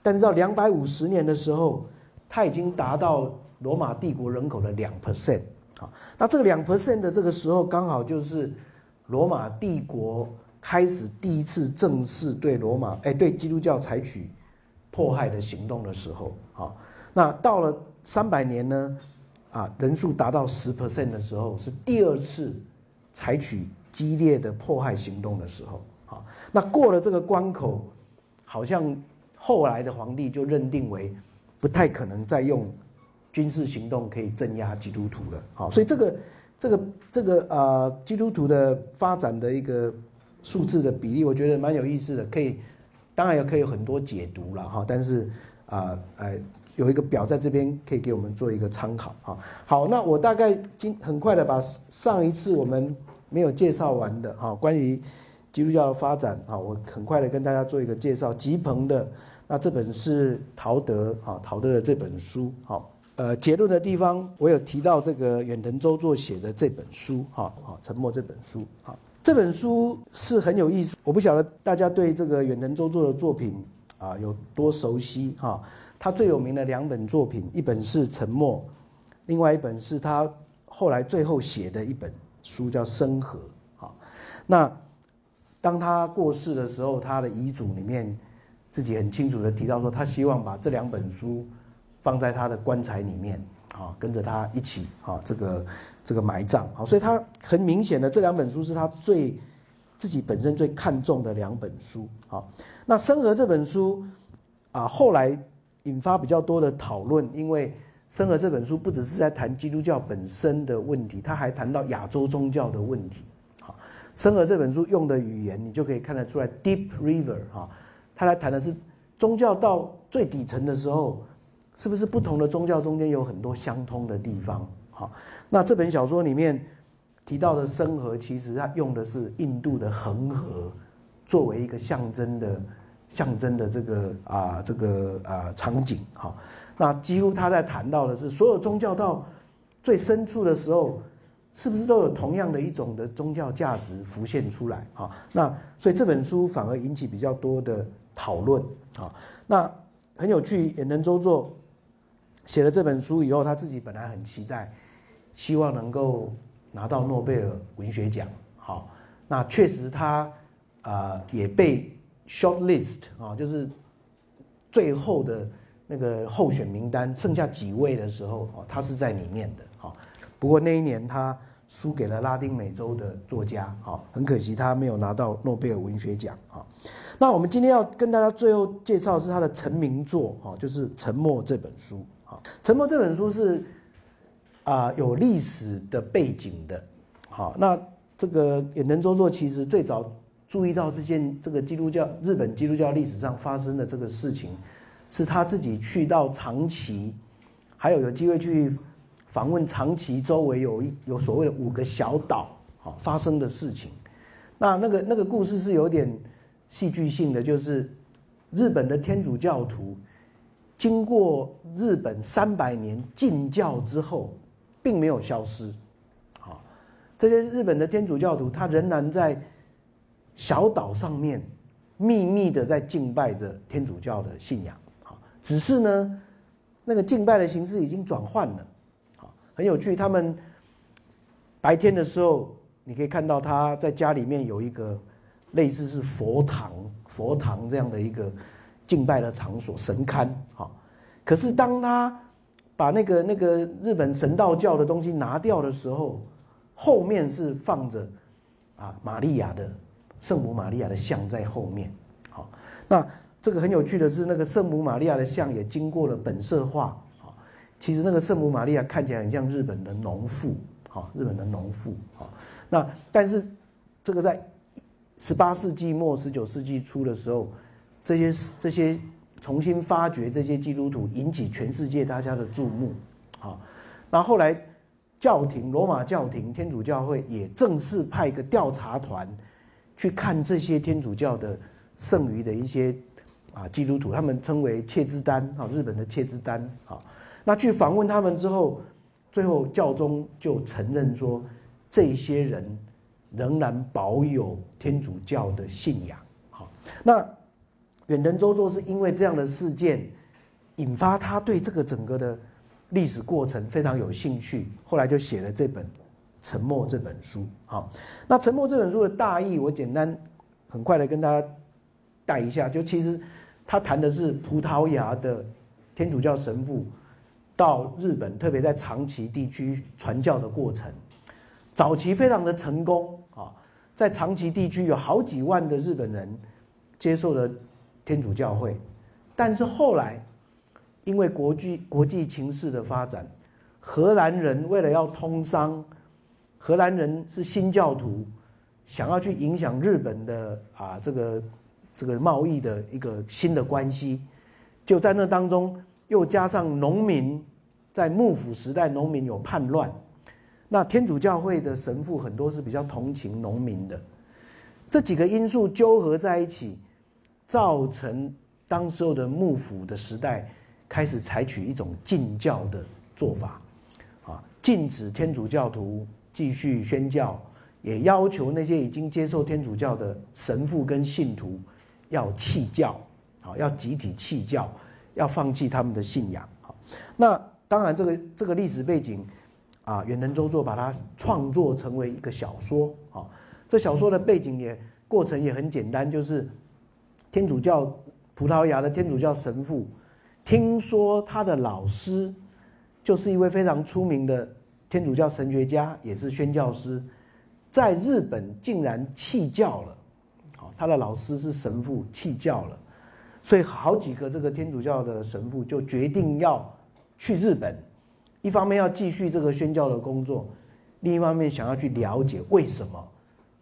但是到两百五十年的时候，它已经达到罗马帝国人口的两 percent 啊。那这个两 percent 的这个时候，刚好就是罗马帝国开始第一次正式对罗马哎对基督教采取迫害的行动的时候啊。那到了。三百年呢，啊，人数达到十 percent 的时候，是第二次采取激烈的迫害行动的时候，啊，那过了这个关口，好像后来的皇帝就认定为不太可能再用军事行动可以镇压基督徒了，好，所以这个这个这个呃基督徒的发展的一个数字的比例，我觉得蛮有意思的，可以，当然也可以有很多解读了哈，但是啊，哎。有一个表在这边可以给我们做一个参考哈。好，那我大概今很快的把上一次我们没有介绍完的哈，关于基督教的发展哈，我很快的跟大家做一个介绍。吉鹏的那这本是陶德啊，陶德的这本书好，呃，结论的地方我有提到这个远藤周作写的这本书哈，好，沉默这本书好，这本书是很有意思，我不晓得大家对这个远藤周作的作品啊有多熟悉哈。他最有名的两本作品，一本是《沉默》，另外一本是他后来最后写的一本书，叫《生和》。好，那当他过世的时候，他的遗嘱里面自己很清楚的提到说，他希望把这两本书放在他的棺材里面，啊，跟着他一起，啊，这个这个埋葬。好，所以他很明显的这两本书是他最自己本身最看重的两本书。好，那《生和》这本书啊，后来。引发比较多的讨论，因为《生和》这本书不只是在谈基督教本身的问题，他还谈到亚洲宗教的问题。好，《生和》这本书用的语言，你就可以看得出来，Deep River 哈，他来谈的是宗教到最底层的时候，是不是不同的宗教中间有很多相通的地方？好，那这本小说里面提到的生和，其实它用的是印度的恒河作为一个象征的。象征的这个啊，这个啊场景哈，那几乎他在谈到的是，所有宗教到最深处的时候，是不是都有同样的一种的宗教价值浮现出来？哈，那所以这本书反而引起比较多的讨论啊。那很有趣，也能周作写了这本书以后，他自己本来很期待，希望能够拿到诺贝尔文学奖。好，那确实他啊也被。Short list 啊，就是最后的那个候选名单，剩下几位的时候，哦，他是在里面的，哈。不过那一年他输给了拉丁美洲的作家，好，很可惜他没有拿到诺贝尔文学奖，啊。那我们今天要跟大家最后介绍是他的成名作，哦，就是《沉默》这本书，啊，《沉默》这本书是啊有历史的背景的，好，那这个也能周作，其实最早。注意到这件这个基督教日本基督教历史上发生的这个事情，是他自己去到长崎，还有有机会去访问长崎周围有一有所谓的五个小岛好发生的事情。那那个那个故事是有点戏剧性的，就是日本的天主教徒经过日本三百年禁教之后，并没有消失。好，这些日本的天主教徒他仍然在。小岛上面秘密的在敬拜着天主教的信仰，好，只是呢，那个敬拜的形式已经转换了，好，很有趣。他们白天的时候，你可以看到他在家里面有一个类似是佛堂、佛堂这样的一个敬拜的场所、神龛。哈，可是当他把那个那个日本神道教的东西拿掉的时候，后面是放着啊玛利亚的圣母玛利亚的像在后面。好，那这个很有趣的是，那个圣母玛利亚的像也经过了本色化。好，其实那个圣母玛利亚看起来很像日本的农妇。好，日本的农妇。好，那但是这个在十八世纪末、十九世纪初的时候，这些这些重新发掘这些基督徒，引起全世界大家的注目。好，那后来教廷罗马教廷天主教会也正式派一个调查团去看这些天主教的剩余的一些啊基督徒，他们称为切兹丹啊，日本的切兹丹啊。那去访问他们之后，最后教宗就承认说，这些人。仍然保有天主教的信仰，好，那远藤周作是因为这样的事件，引发他对这个整个的历史过程非常有兴趣，后来就写了这本《沉默》这本书，好，那《沉默》这本书的大意，我简单很快的跟大家带一下，就其实他谈的是葡萄牙的天主教神父到日本，特别在长崎地区传教的过程，早期非常的成功啊。在长崎地区有好几万的日本人接受了天主教会，但是后来因为国际国际情势的发展，荷兰人为了要通商，荷兰人是新教徒，想要去影响日本的啊这个这个贸易的一个新的关系，就在那当中又加上农民在幕府时代农民有叛乱。那天主教会的神父很多是比较同情农民的，这几个因素纠合在一起，造成当时候的幕府的时代开始采取一种禁教的做法，啊，禁止天主教徒继续宣教，也要求那些已经接受天主教的神父跟信徒要弃教，啊，要集体弃教，要放弃他们的信仰，好，那当然这个这个历史背景。啊，远藤周作把它创作成为一个小说。啊，这小说的背景也过程也很简单，就是天主教葡萄牙的天主教神父，听说他的老师就是一位非常出名的天主教神学家，也是宣教师，在日本竟然弃教了。他的老师是神父弃教了，所以好几个这个天主教的神父就决定要去日本。一方面要继续这个宣教的工作，另一方面想要去了解为什么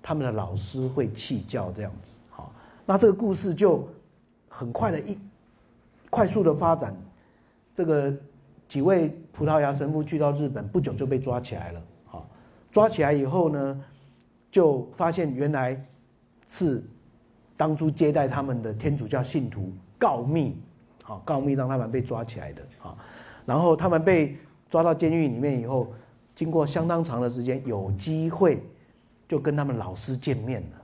他们的老师会弃教这样子。那这个故事就很快的一快速的发展。这个几位葡萄牙神父去到日本不久就被抓起来了。好，抓起来以后呢，就发现原来是当初接待他们的天主教信徒告密，好告密让他们被抓起来的。好，然后他们被。抓到监狱里面以后，经过相当长的时间，有机会就跟他们老师见面了。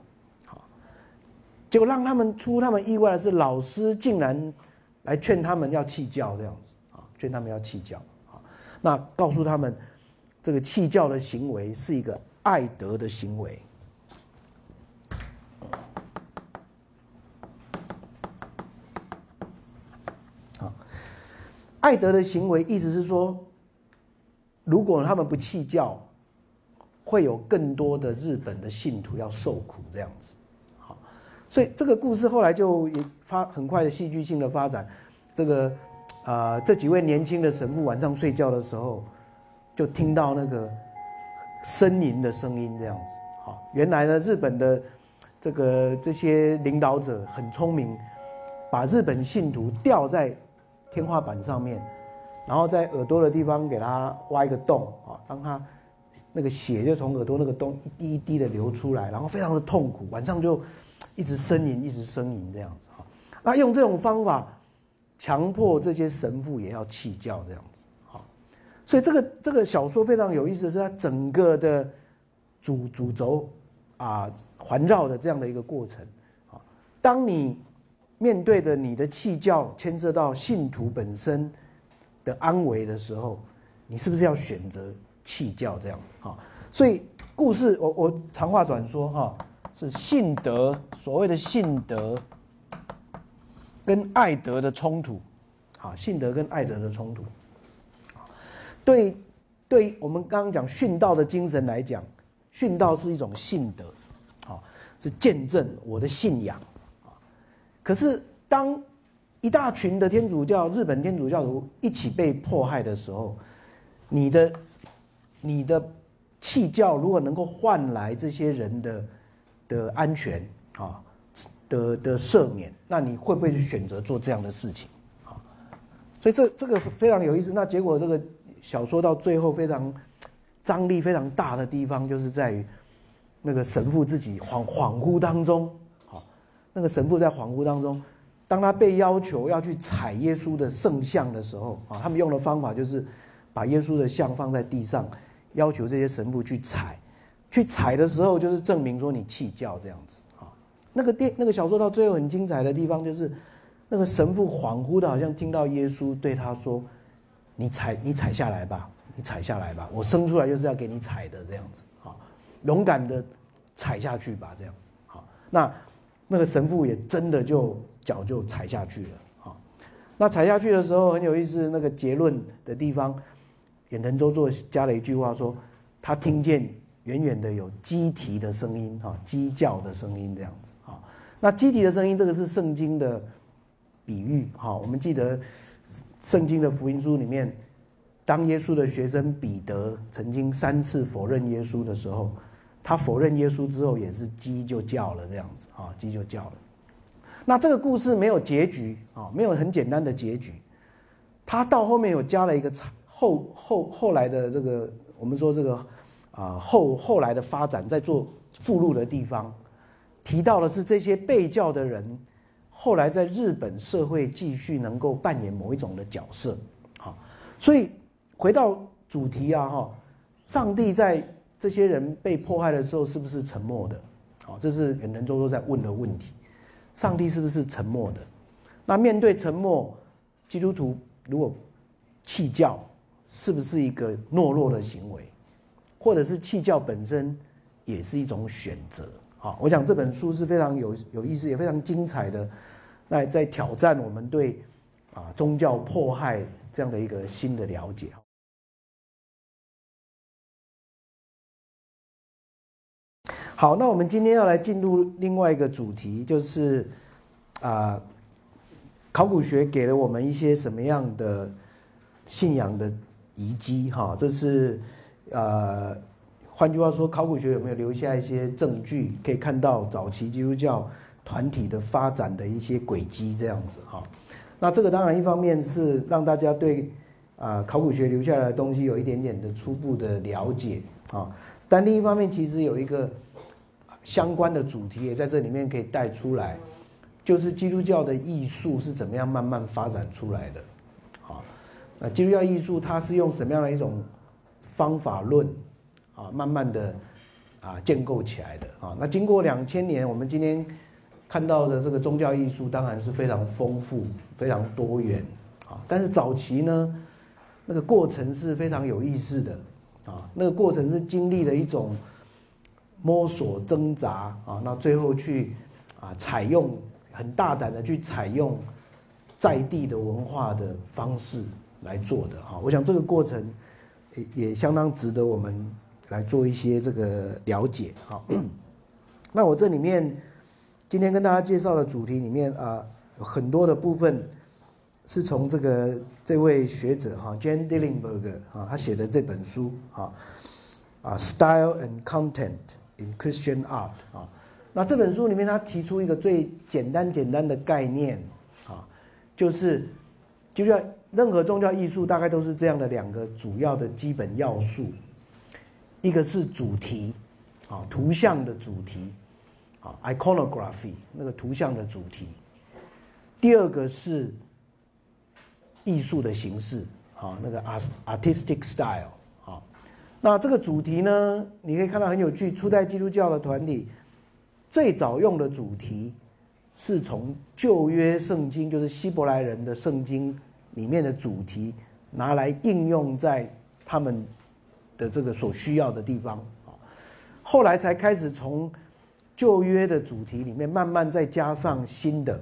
结果让他们出他们意外的是，老师竟然来劝他们要弃教，这样子啊，劝他们要弃教。啊，那告诉他们，这个弃教的行为是一个爱德的行为。好，爱德的行为意思是说。如果他们不弃教，会有更多的日本的信徒要受苦，这样子，所以这个故事后来就也发很快的戏剧性的发展。这个啊，这几位年轻的神父晚上睡觉的时候，就听到那个呻吟的声音，这样子，好，原来呢，日本的这个这些领导者很聪明，把日本信徒吊在天花板上面。然后在耳朵的地方给他挖一个洞啊，让他那个血就从耳朵那个洞一滴一滴的流出来，然后非常的痛苦，晚上就一直呻吟，一直呻吟这样子哈。那用这种方法强迫这些神父也要弃教这样子哈。所以这个这个小说非常有意思，是它整个的主主轴啊环绕的这样的一个过程啊。当你面对的你的弃教牵涉到信徒本身。的安危的时候，你是不是要选择弃教这样？哈，所以故事我我长话短说哈，是信德，所谓的信德跟爱德的冲突，好，信德跟爱德的冲突，对，对我们刚刚讲殉道的精神来讲，殉道是一种信德，好，是见证我的信仰，啊，可是当一大群的天主教日本天主教徒一起被迫害的时候，你的，你的弃教如果能够换来这些人的。的安全啊，的的赦免，那你会不会去选择做这样的事情啊？所以这这个非常有意思。那结果这个小说到最后非常张力非常大的地方，就是在于那个神父自己恍恍惚当中，好，那个神父在恍惚当中，当他被要求要去踩耶稣的圣像的时候啊，他们用的方法就是把耶稣的像放在地上，要求这些神父去踩。去踩的时候，就是证明说你弃教这样子啊。那个电那个小说到最后很精彩的地方，就是那个神父恍惚的，好像听到耶稣对他说：“你踩，你踩下来吧，你踩下来吧，我生出来就是要给你踩的这样子啊，勇敢的踩下去吧这样子。”好，那那个神父也真的就脚就踩下去了啊。那踩下去的时候很有意思，那个结论的地方，远藤周作加了一句话说：“他听见。”远远的有鸡啼的声音，哈，鸡叫的声音这样子，哈。那鸡啼的声音，这个是圣经的比喻，哈。我们记得圣经的福音书里面，当耶稣的学生彼得曾经三次否认耶稣的时候，他否认耶稣之后，也是鸡就叫了这样子，啊，鸡就叫了。那这个故事没有结局，啊，没有很简单的结局，他到后面有加了一个后后后来的这个，我们说这个。啊，后后来的发展，在做附录的地方，提到的是这些被教的人，后来在日本社会继续能够扮演某一种的角色。好，所以回到主题啊，哈，上帝在这些人被迫害的时候，是不是沉默的？好，这是远藤周周在问的问题。上帝是不是沉默的？那面对沉默，基督徒如果弃教，是不是一个懦弱的行为？或者是弃教本身也是一种选择好！我想这本书是非常有有意思，也非常精彩的，那在挑战我们对啊宗教迫害这样的一个新的了解。好，那我们今天要来进入另外一个主题，就是啊，考古学给了我们一些什么样的信仰的遗迹？哈，这是。呃，换句话说，考古学有没有留下一些证据，可以看到早期基督教团体的发展的一些轨迹？这样子哈，那这个当然一方面是让大家对啊考古学留下来的东西有一点点的初步的了解啊，但另一方面其实有一个相关的主题也在这里面可以带出来，就是基督教的艺术是怎么样慢慢发展出来的？好，那基督教艺术它是用什么样的一种？方法论，啊，慢慢的啊建构起来的啊。那经过两千年，我们今天看到的这个宗教艺术当然是非常丰富、非常多元啊。但是早期呢，那个过程是非常有意思的啊。那个过程是经历了一种摸索、挣扎啊，那最后去啊采用很大胆的去采用在地的文化的方式来做的哈。我想这个过程。也相当值得我们来做一些这个了解。好，那我这里面今天跟大家介绍的主题里面啊，有很多的部分是从这个这位学者哈，Jane Dillenberg 啊，他写的这本书啊，啊，Style and Content in Christian Art 啊，那这本书里面他提出一个最简单简单的概念啊，就是就要。任何宗教艺术大概都是这样的两个主要的基本要素，一个是主题，啊，图像的主题，啊，iconography 那个图像的主题；第二个是艺术的形式，啊，那个 art artistic style，啊，那这个主题呢，你可以看到很有趣，初代基督教的团体最早用的主题是从旧约圣经，就是希伯来人的圣经。里面的主题拿来应用在他们的这个所需要的地方啊，后来才开始从旧约的主题里面慢慢再加上新的，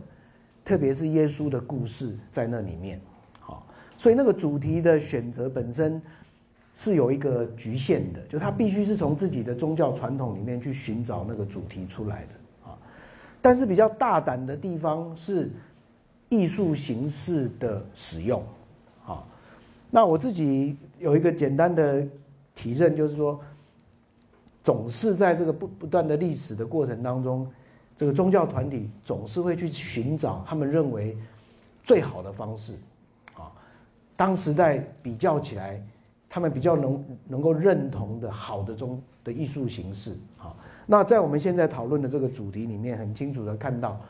特别是耶稣的故事在那里面。好，所以那个主题的选择本身是有一个局限的，就他必须是从自己的宗教传统里面去寻找那个主题出来的啊。但是比较大胆的地方是艺术形式的使用。好，那我自己有一个简单的体认，就是说。总是在这个不不断的历史的过程当中，这个宗教团体总是会去寻找他们认为最好的方式，啊，当时代比较起来，他们比较能能够认同的好的中的艺术形式，啊，那在我们现在讨论的这个主题里面，很清楚的看到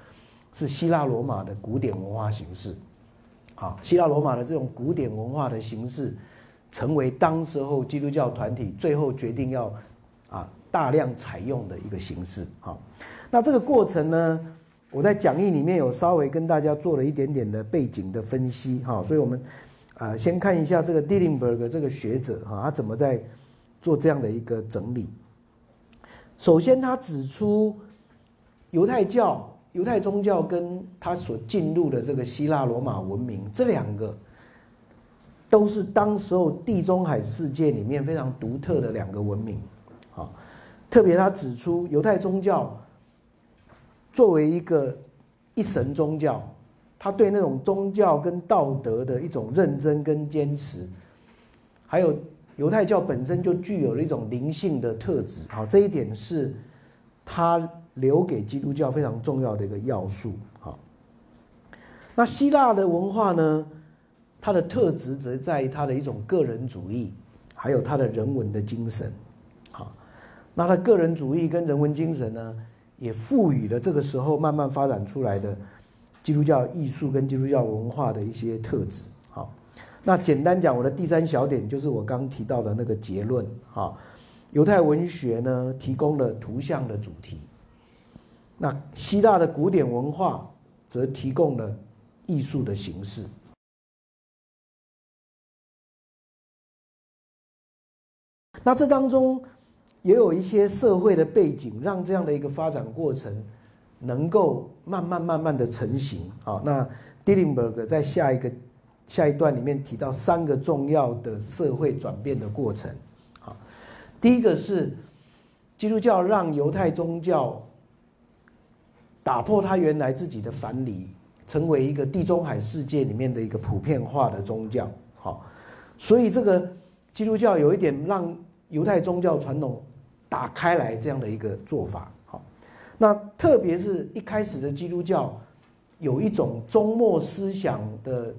是希腊罗马的古典文化形式，啊，希腊罗马的这种古典文化的形式，成为当时候基督教团体最后决定要。啊，大量采用的一个形式。好，那这个过程呢，我在讲义里面有稍微跟大家做了一点点的背景的分析。哈，所以我们啊，先看一下这个 Dillenberg 这个学者哈，他怎么在做这样的一个整理。首先，他指出犹太教、犹太宗教跟他所进入的这个希腊罗马文明这两个，都是当时候地中海世界里面非常独特的两个文明。啊，特别他指出，犹太宗教作为一个一神宗教，他对那种宗教跟道德的一种认真跟坚持，还有犹太教本身就具有了一种灵性的特质。好，这一点是他留给基督教非常重要的一个要素。好，那希腊的文化呢，它的特质则在于它的一种个人主义，还有它的人文的精神。好那它个人主义跟人文精神呢，也赋予了这个时候慢慢发展出来的基督教艺术跟基督教文化的一些特质。好，那简单讲，我的第三小点就是我刚提到的那个结论。哈，犹太文学呢提供了图像的主题，那希腊的古典文化则提供了艺术的形式。那这当中。也有一些社会的背景，让这样的一个发展过程能够慢慢慢慢的成型。好，那 Dillenberg 在下一个下一段里面提到三个重要的社会转变的过程。好，第一个是基督教让犹太宗教打破他原来自己的藩篱，成为一个地中海世界里面的一个普遍化的宗教。好，所以这个基督教有一点让犹太宗教传统。打开来这样的一个做法，好，那特别是一开始的基督教，有一种终末思想的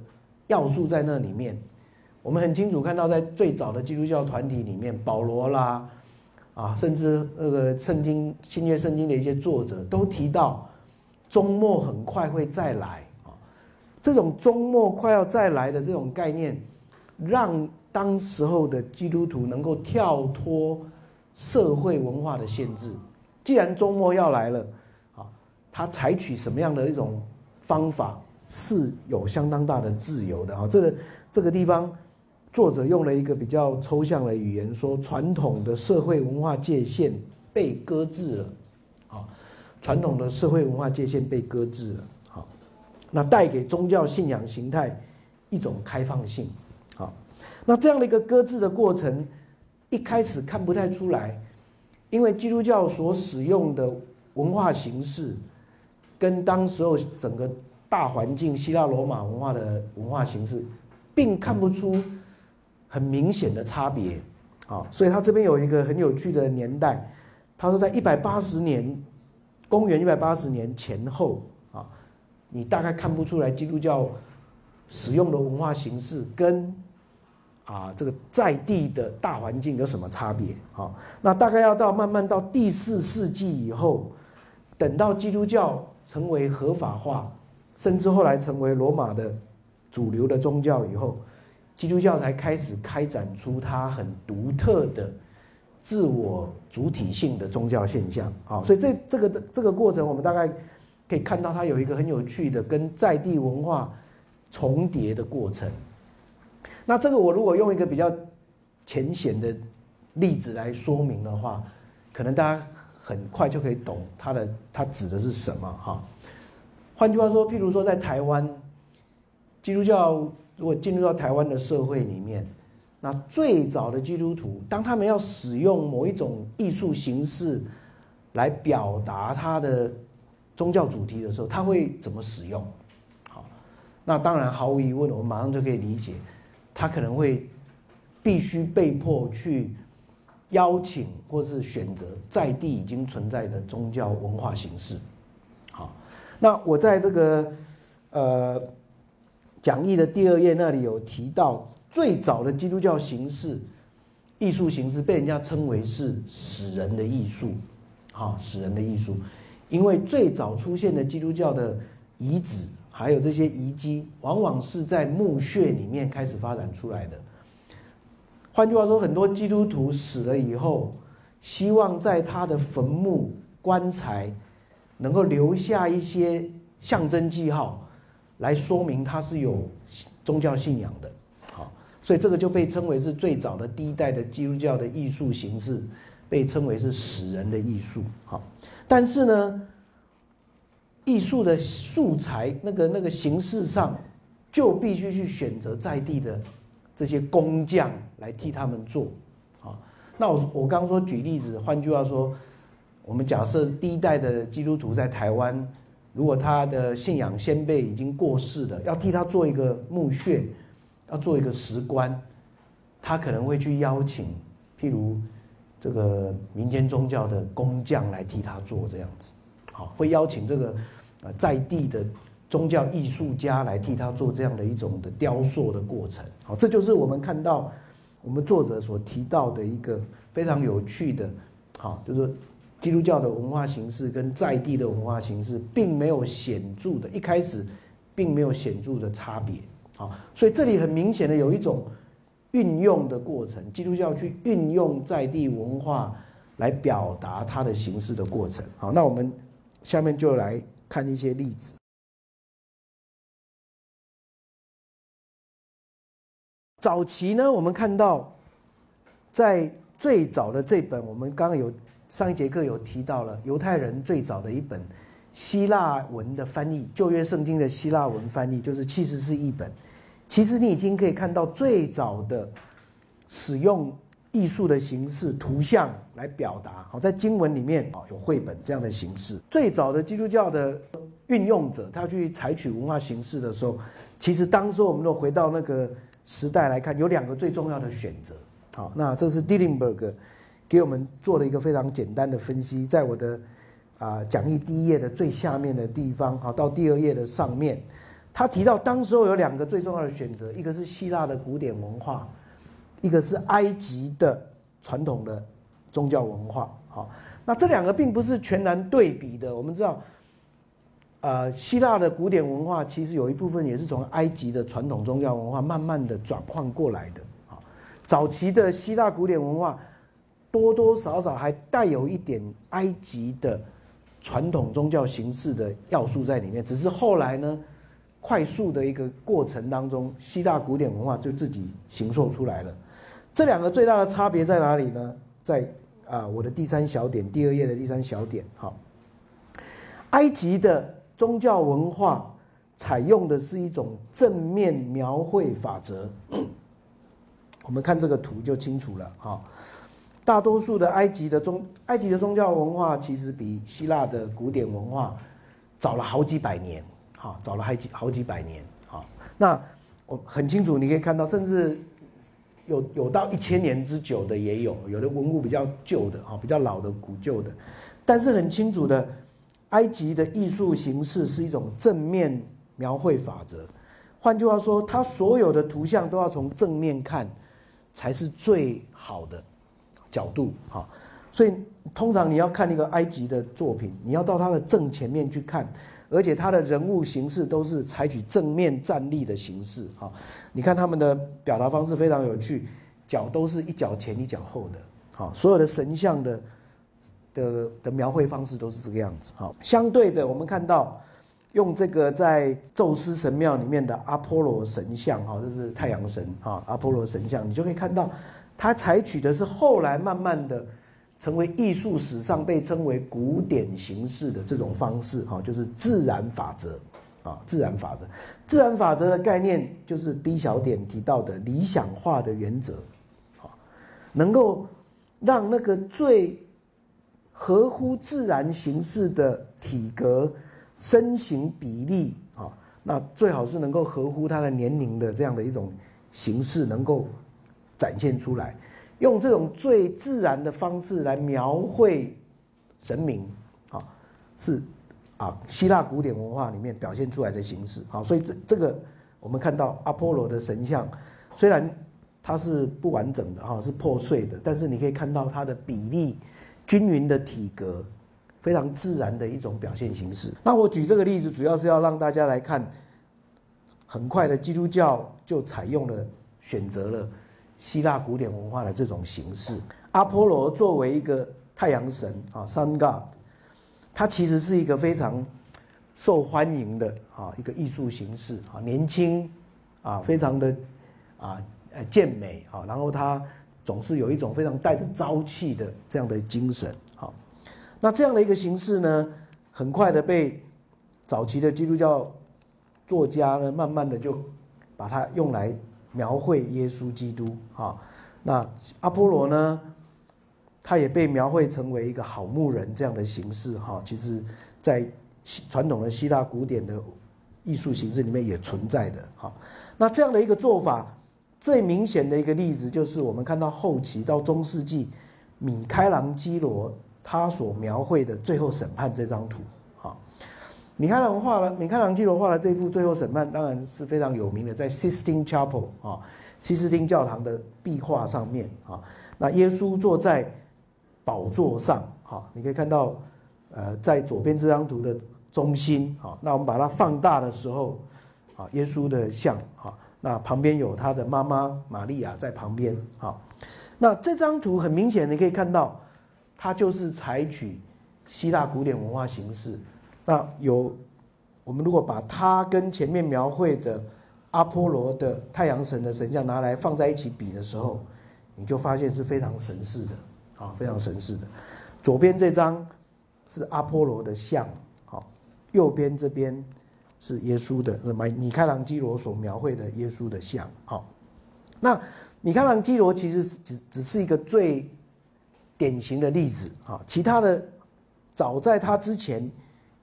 要素在那里面。我们很清楚看到，在最早的基督教团体里面，保罗啦，啊，甚至那个圣经新约圣经的一些作者都提到，终末很快会再来啊。这种终末快要再来的这种概念，让当时候的基督徒能够跳脱。社会文化的限制，既然周末要来了，啊，他采取什么样的一种方法是有相当大的自由的啊？这个这个地方，作者用了一个比较抽象的语言，说传统的社会文化界限被搁置了，传统的社会文化界限被搁置了，好，那带给宗教信仰形态一种开放性，好，那这样的一个搁置的过程。一开始看不太出来，因为基督教所使用的文化形式，跟当时候整个大环境希腊罗马文化的文化形式，并看不出很明显的差别。好，所以他这边有一个很有趣的年代，他说在一百八十年，公元一百八十年前后啊，你大概看不出来基督教使用的文化形式跟。啊，这个在地的大环境有什么差别？啊，那大概要到慢慢到第四世纪以后，等到基督教成为合法化，甚至后来成为罗马的主流的宗教以后，基督教才开始开展出它很独特的自我主体性的宗教现象。好，所以这这个这个过程，我们大概可以看到它有一个很有趣的跟在地文化重叠的过程。那这个我如果用一个比较浅显的例子来说明的话，可能大家很快就可以懂它的它指的是什么哈。换句话说，譬如说在台湾，基督教如果进入到台湾的社会里面，那最早的基督徒，当他们要使用某一种艺术形式来表达他的宗教主题的时候，他会怎么使用？好，那当然毫无疑问，我们马上就可以理解，他可能会必须被迫去邀请或是选择在地已经存在的宗教文化形式。好，那我在这个呃讲义的第二页那里有提到。最早的基督教形式、艺术形式被人家称为是死人的艺术，哈，死人的艺术，因为最早出现的基督教的遗址，还有这些遗迹，往往是在墓穴里面开始发展出来的。换句话说，很多基督徒死了以后，希望在他的坟墓、棺材能够留下一些象征记号，来说明他是有宗教信仰的。所以这个就被称为是最早的第一代的基督教的艺术形式，被称为是死人的艺术。好，但是呢，艺术的素材那个那个形式上，就必须去选择在地的这些工匠来替他们做。好，那我我刚说举例子，换句话说，我们假设第一代的基督徒在台湾，如果他的信仰先辈已经过世了，要替他做一个墓穴。要做一个石棺，他可能会去邀请，譬如这个民间宗教的工匠来替他做这样子，好，会邀请这个呃在地的宗教艺术家来替他做这样的一种的雕塑的过程，好，这就是我们看到我们作者所提到的一个非常有趣的，好，就是基督教的文化形式跟在地的文化形式并没有显著的，一开始并没有显著的差别。好，所以这里很明显的有一种运用的过程，基督教去运用在地文化来表达它的形式的过程。好，那我们下面就来看一些例子。早期呢，我们看到在最早的这本，我们刚刚有上一节课有提到了犹太人最早的一本希腊文的翻译，旧约圣经的希腊文翻译，就是其实是一本。其实你已经可以看到最早的使用艺术的形式、图像来表达。好，在经文里面啊，有绘本这样的形式。最早的基督教的运用者，他去采取文化形式的时候，其实当时我们都回到那个时代来看，有两个最重要的选择。好，那这是 Dillenberg 给我们做了一个非常简单的分析，在我的啊讲义第一页的最下面的地方，好，到第二页的上面。他提到，当时候有两个最重要的选择，一个是希腊的古典文化，一个是埃及的传统的宗教文化。好，那这两个并不是全然对比的。我们知道，呃，希腊的古典文化其实有一部分也是从埃及的传统宗教文化慢慢的转换过来的。好，早期的希腊古典文化多多少少还带有一点埃及的传统宗教形式的要素在里面，只是后来呢。快速的一个过程当中，希腊古典文化就自己形塑出来了。这两个最大的差别在哪里呢？在啊，我的第三小点，第二页的第三小点。好，埃及的宗教文化采用的是一种正面描绘法则。我们看这个图就清楚了。哈，大多数的埃及的宗埃及的宗教文化其实比希腊的古典文化早了好几百年。好，早了好几好几百年。好，那我很清楚，你可以看到，甚至有有到一千年之久的也有，有的文物比较旧的，哈，比较老的古旧的。但是很清楚的，埃及的艺术形式是一种正面描绘法则。换句话说，它所有的图像都要从正面看，才是最好的角度。哈，所以通常你要看一个埃及的作品，你要到它的正前面去看。而且他的人物形式都是采取正面站立的形式，哈，你看他们的表达方式非常有趣，脚都是一脚前一脚后的，好，所有的神像的的的描绘方式都是这个样子，好，相对的，我们看到用这个在宙斯神庙里面的阿波罗神像，哈，这是太阳神，哈，阿波罗神像，你就可以看到，他采取的是后来慢慢的成为艺术史上被称为古典形式的这种方式，哈，就是自然法则，啊，自然法则，自然法则的概念就是 B 小点提到的理想化的原则，啊，能够让那个最合乎自然形式的体格、身形比例，啊，那最好是能够合乎他的年龄的这样的一种形式，能够展现出来。用这种最自然的方式来描绘神明，啊，是啊，希腊古典文化里面表现出来的形式，啊，所以这这个我们看到阿波罗的神像，虽然它是不完整的哈，是破碎的，但是你可以看到它的比例均匀的体格，非常自然的一种表现形式。那我举这个例子，主要是要让大家来看，很快的基督教就采用了选择了。希腊古典文化的这种形式，阿波罗作为一个太阳神啊，Sun God，他其实是一个非常受欢迎的啊一个艺术形式啊，年轻啊，非常的啊呃健美啊，然后他总是有一种非常带着朝气的这样的精神啊。那这样的一个形式呢，很快的被早期的基督教作家呢，慢慢的就把它用来。描绘耶稣基督啊，那阿波罗呢？他也被描绘成为一个好牧人这样的形式哈。其实，在传统的希腊古典的艺术形式里面也存在的哈。那这样的一个做法，最明显的一个例子就是我们看到后期到中世纪，米开朗基罗他所描绘的《最后审判》这张图。米开朗画了，米开朗基罗画的这幅《最后审判》当然是非常有名的，在 Sistine Chapel 啊，西斯汀教堂的壁画上面啊，那耶稣坐在宝座上，哈，你可以看到，呃，在左边这张图的中心，哈，那我们把它放大的时候，啊，耶稣的像，哈，那旁边有他的妈妈玛利亚在旁边，哈，那这张图很明显，你可以看到，它就是采取希腊古典文化形式。那有，我们如果把它跟前面描绘的阿波罗的太阳神的神像拿来放在一起比的时候，你就发现是非常神似的，啊，非常神似的。左边这张是阿波罗的像，好，右边这边是耶稣的，米米开朗基罗所描绘的耶稣的像，好。那米开朗基罗其实只只是一个最典型的例子，啊，其他的早在他之前。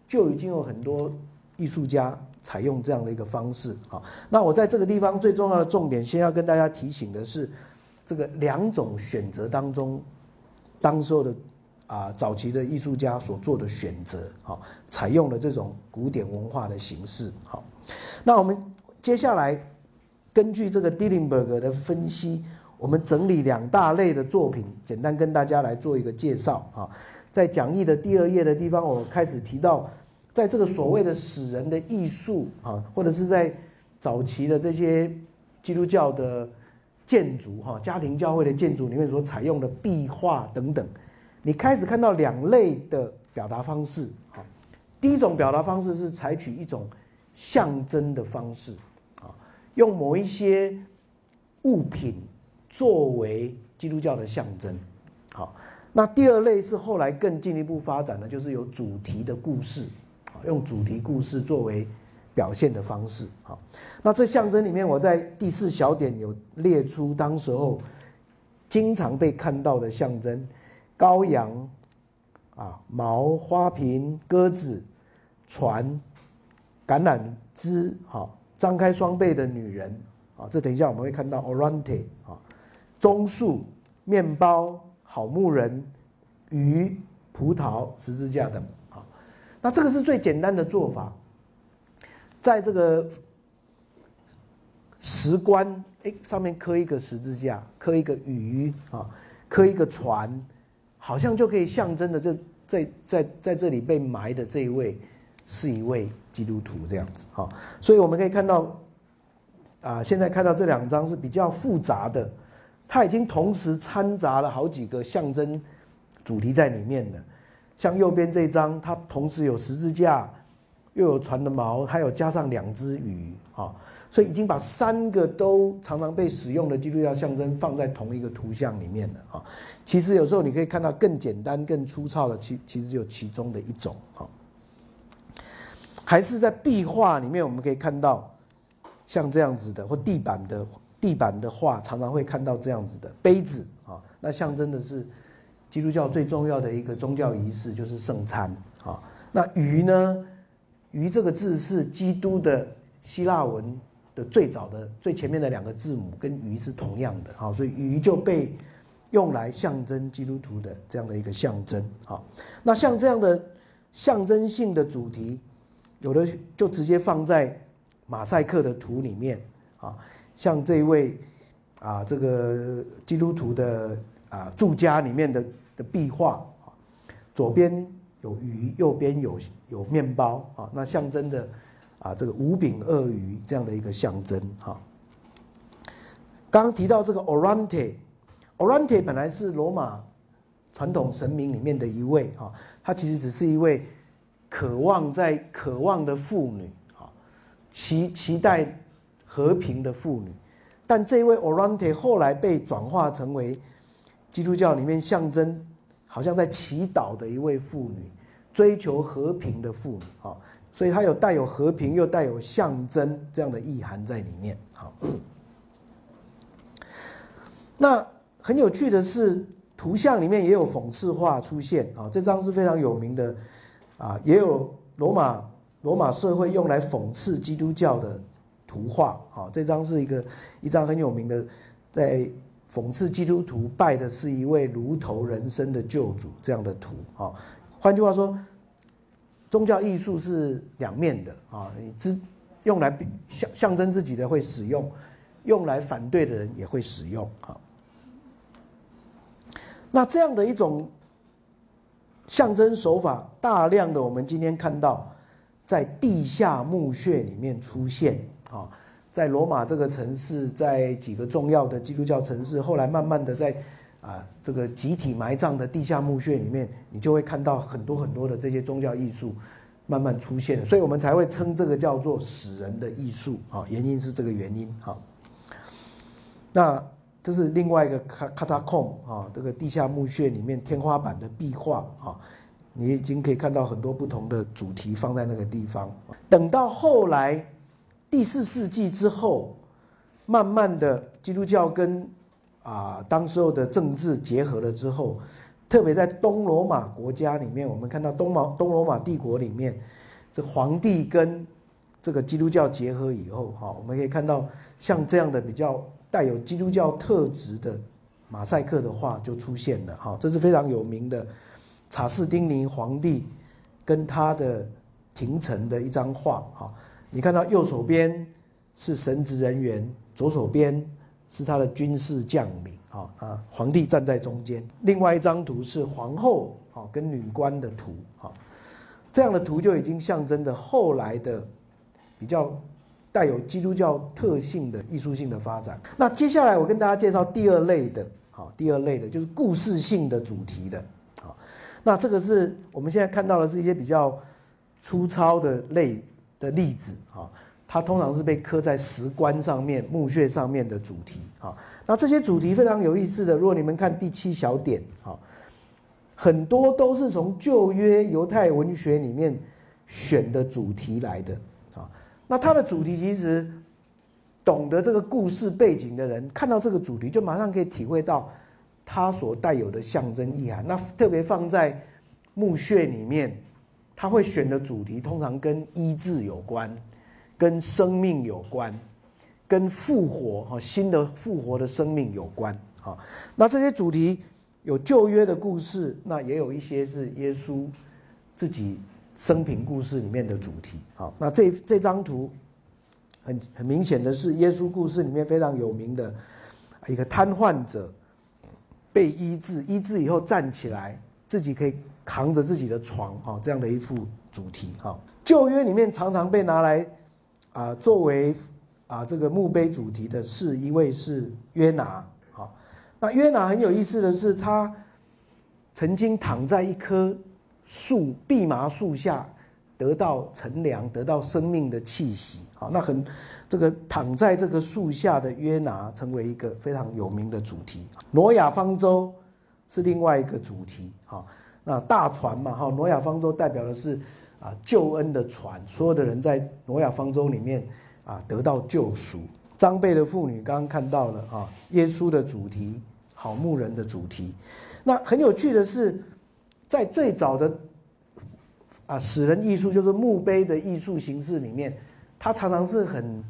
就已经有很多艺术家采用这样的一个方式啊。那我在这个地方最重要的重点，先要跟大家提醒的是，这个两种选择当中，当时候的啊早期的艺术家所做的选择啊，采用了这种古典文化的形式。好，那我们接下来根据这个 Dillenberg 的分析，我们整理两大类的作品，简单跟大家来做一个介绍啊。在讲义的第二页的地方，我开始提到，在这个所谓的死人的艺术啊，或者是在早期的这些基督教的建筑哈，家庭教会的建筑里面所采用的壁画等等，你开始看到两类的表达方式。哈，第一种表达方式是采取一种象征的方式，啊，用某一些物品作为基督教的象征，好。那第二类是后来更进一步发展的，就是有主题的故事，啊，用主题故事作为表现的方式，好，那这象征里面，我在第四小点有列出当时候经常被看到的象征：羔羊、啊毛花瓶、鸽子、船、橄榄枝，好，张开双臂的女人，啊，这等一下我们会看到 Orante，啊，棕树、面包。好牧人、鱼、葡萄、十字架等，好，那这个是最简单的做法，在这个石棺，哎，上面刻一个十字架，刻一个鱼啊，刻一个船，好像就可以象征的，这在在在这里被埋的这一位是一位基督徒这样子，好，所以我们可以看到，啊，现在看到这两张是比较复杂的。它已经同时掺杂了好几个象征主题在里面的，像右边这张，它同时有十字架，又有船的毛，还有加上两只鱼啊，所以已经把三个都常常被使用的基督教象征放在同一个图像里面了啊。其实有时候你可以看到更简单、更粗糙的，其其实只有其中的一种啊。还是在壁画里面，我们可以看到像这样子的，或地板的地板的画，常常会看到这样子的杯子啊，那象征的是基督教最重要的一个宗教仪式，就是圣餐啊。那鱼呢？鱼这个字是基督的希腊文的最早的最前面的两个字母，跟鱼是同样的啊，所以鱼就被用来象征基督徒的这样的一个象征啊。那像这样的象征性的主题。有的就直接放在马赛克的图里面啊，像这位啊，这个基督徒的啊住家里面的的壁画啊，左边有鱼，右边有有面包啊，那象征的啊这个五饼鳄鱼这样的一个象征哈。刚刚提到这个 Orante，Orante 本来是罗马传统神明里面的一位啊，他其实只是一位。渴望在渴望的妇女，啊，期期待和平的妇女，但这位 Orante 后来被转化成为基督教里面象征，好像在祈祷的一位妇女，追求和平的妇女，啊，所以它有带有和平又带有象征这样的意涵在里面，好。那很有趣的是，图像里面也有讽刺画出现，啊，这张是非常有名的。啊，也有罗马罗马社会用来讽刺基督教的图画。啊，这张是一个一张很有名的，在讽刺基督徒拜的是一位如头人身的救主这样的图。啊，换句话说，宗教艺术是两面的。啊，你只用来象象征自己的会使用，用来反对的人也会使用。啊，那这样的一种。象征手法大量的，我们今天看到在地下墓穴里面出现啊，在罗马这个城市，在几个重要的基督教城市，后来慢慢的在啊这个集体埋葬的地下墓穴里面，你就会看到很多很多的这些宗教艺术慢慢出现，所以我们才会称这个叫做死人的艺术啊，原因是这个原因哈。那。这是另外一个卡卡塔空啊，这个地下墓穴里面天花板的壁画啊，你已经可以看到很多不同的主题放在那个地方。等到后来第四世纪之后，慢慢的基督教跟啊当时候的政治结合了之后，特别在东罗马国家里面，我们看到东马东罗马帝国里面，这皇帝跟这个基督教结合以后，哈，我们可以看到像这样的比较。带有基督教特质的马赛克的画就出现了，哈，这是非常有名的查士丁尼皇帝跟他的廷臣的一张画，哈，你看到右手边是神职人员，左手边是他的军事将领，啊啊，皇帝站在中间，另外一张图是皇后，啊跟女官的图，啊，这样的图就已经象征着后来的比较。带有基督教特性的艺术性的发展。那接下来我跟大家介绍第二类的，好，第二类的就是故事性的主题的，好，那这个是我们现在看到的是一些比较粗糙的类的例子，啊，它通常是被刻在石棺上面、墓穴上面的主题，啊，那这些主题非常有意思的，如果你们看第七小点，啊，很多都是从旧约犹太文学里面选的主题来的啊。那它的主题其实，懂得这个故事背景的人看到这个主题，就马上可以体会到它所带有的象征意涵。那特别放在墓穴里面，他会选的主题通常跟医治有关，跟生命有关，跟复活哈新的复活的生命有关啊。那这些主题有旧约的故事，那也有一些是耶稣自己。生平故事里面的主题，好，那这这张图很很明显的是耶稣故事里面非常有名的一个瘫痪者被医治，医治以后站起来，自己可以扛着自己的床，哈，这样的一幅主题，哈，旧约里面常常被拿来啊作为啊这个墓碑主题的是一位是约拿，好，那约拿很有意思的是，他曾经躺在一棵。树蓖麻树下得到乘凉，得到生命的气息。好，那很这个躺在这个树下的约拿成为一个非常有名的主题。挪亚方舟是另外一个主题。好，那大船嘛，哈，挪亚方舟代表的是啊救恩的船，所有的人在挪亚方舟里面啊得到救赎。张贝的妇女刚刚看到了啊，耶稣的主题，好牧人的主题。那很有趣的是，在最早的啊死人艺术，就是墓碑的艺术形式里面，它常常是很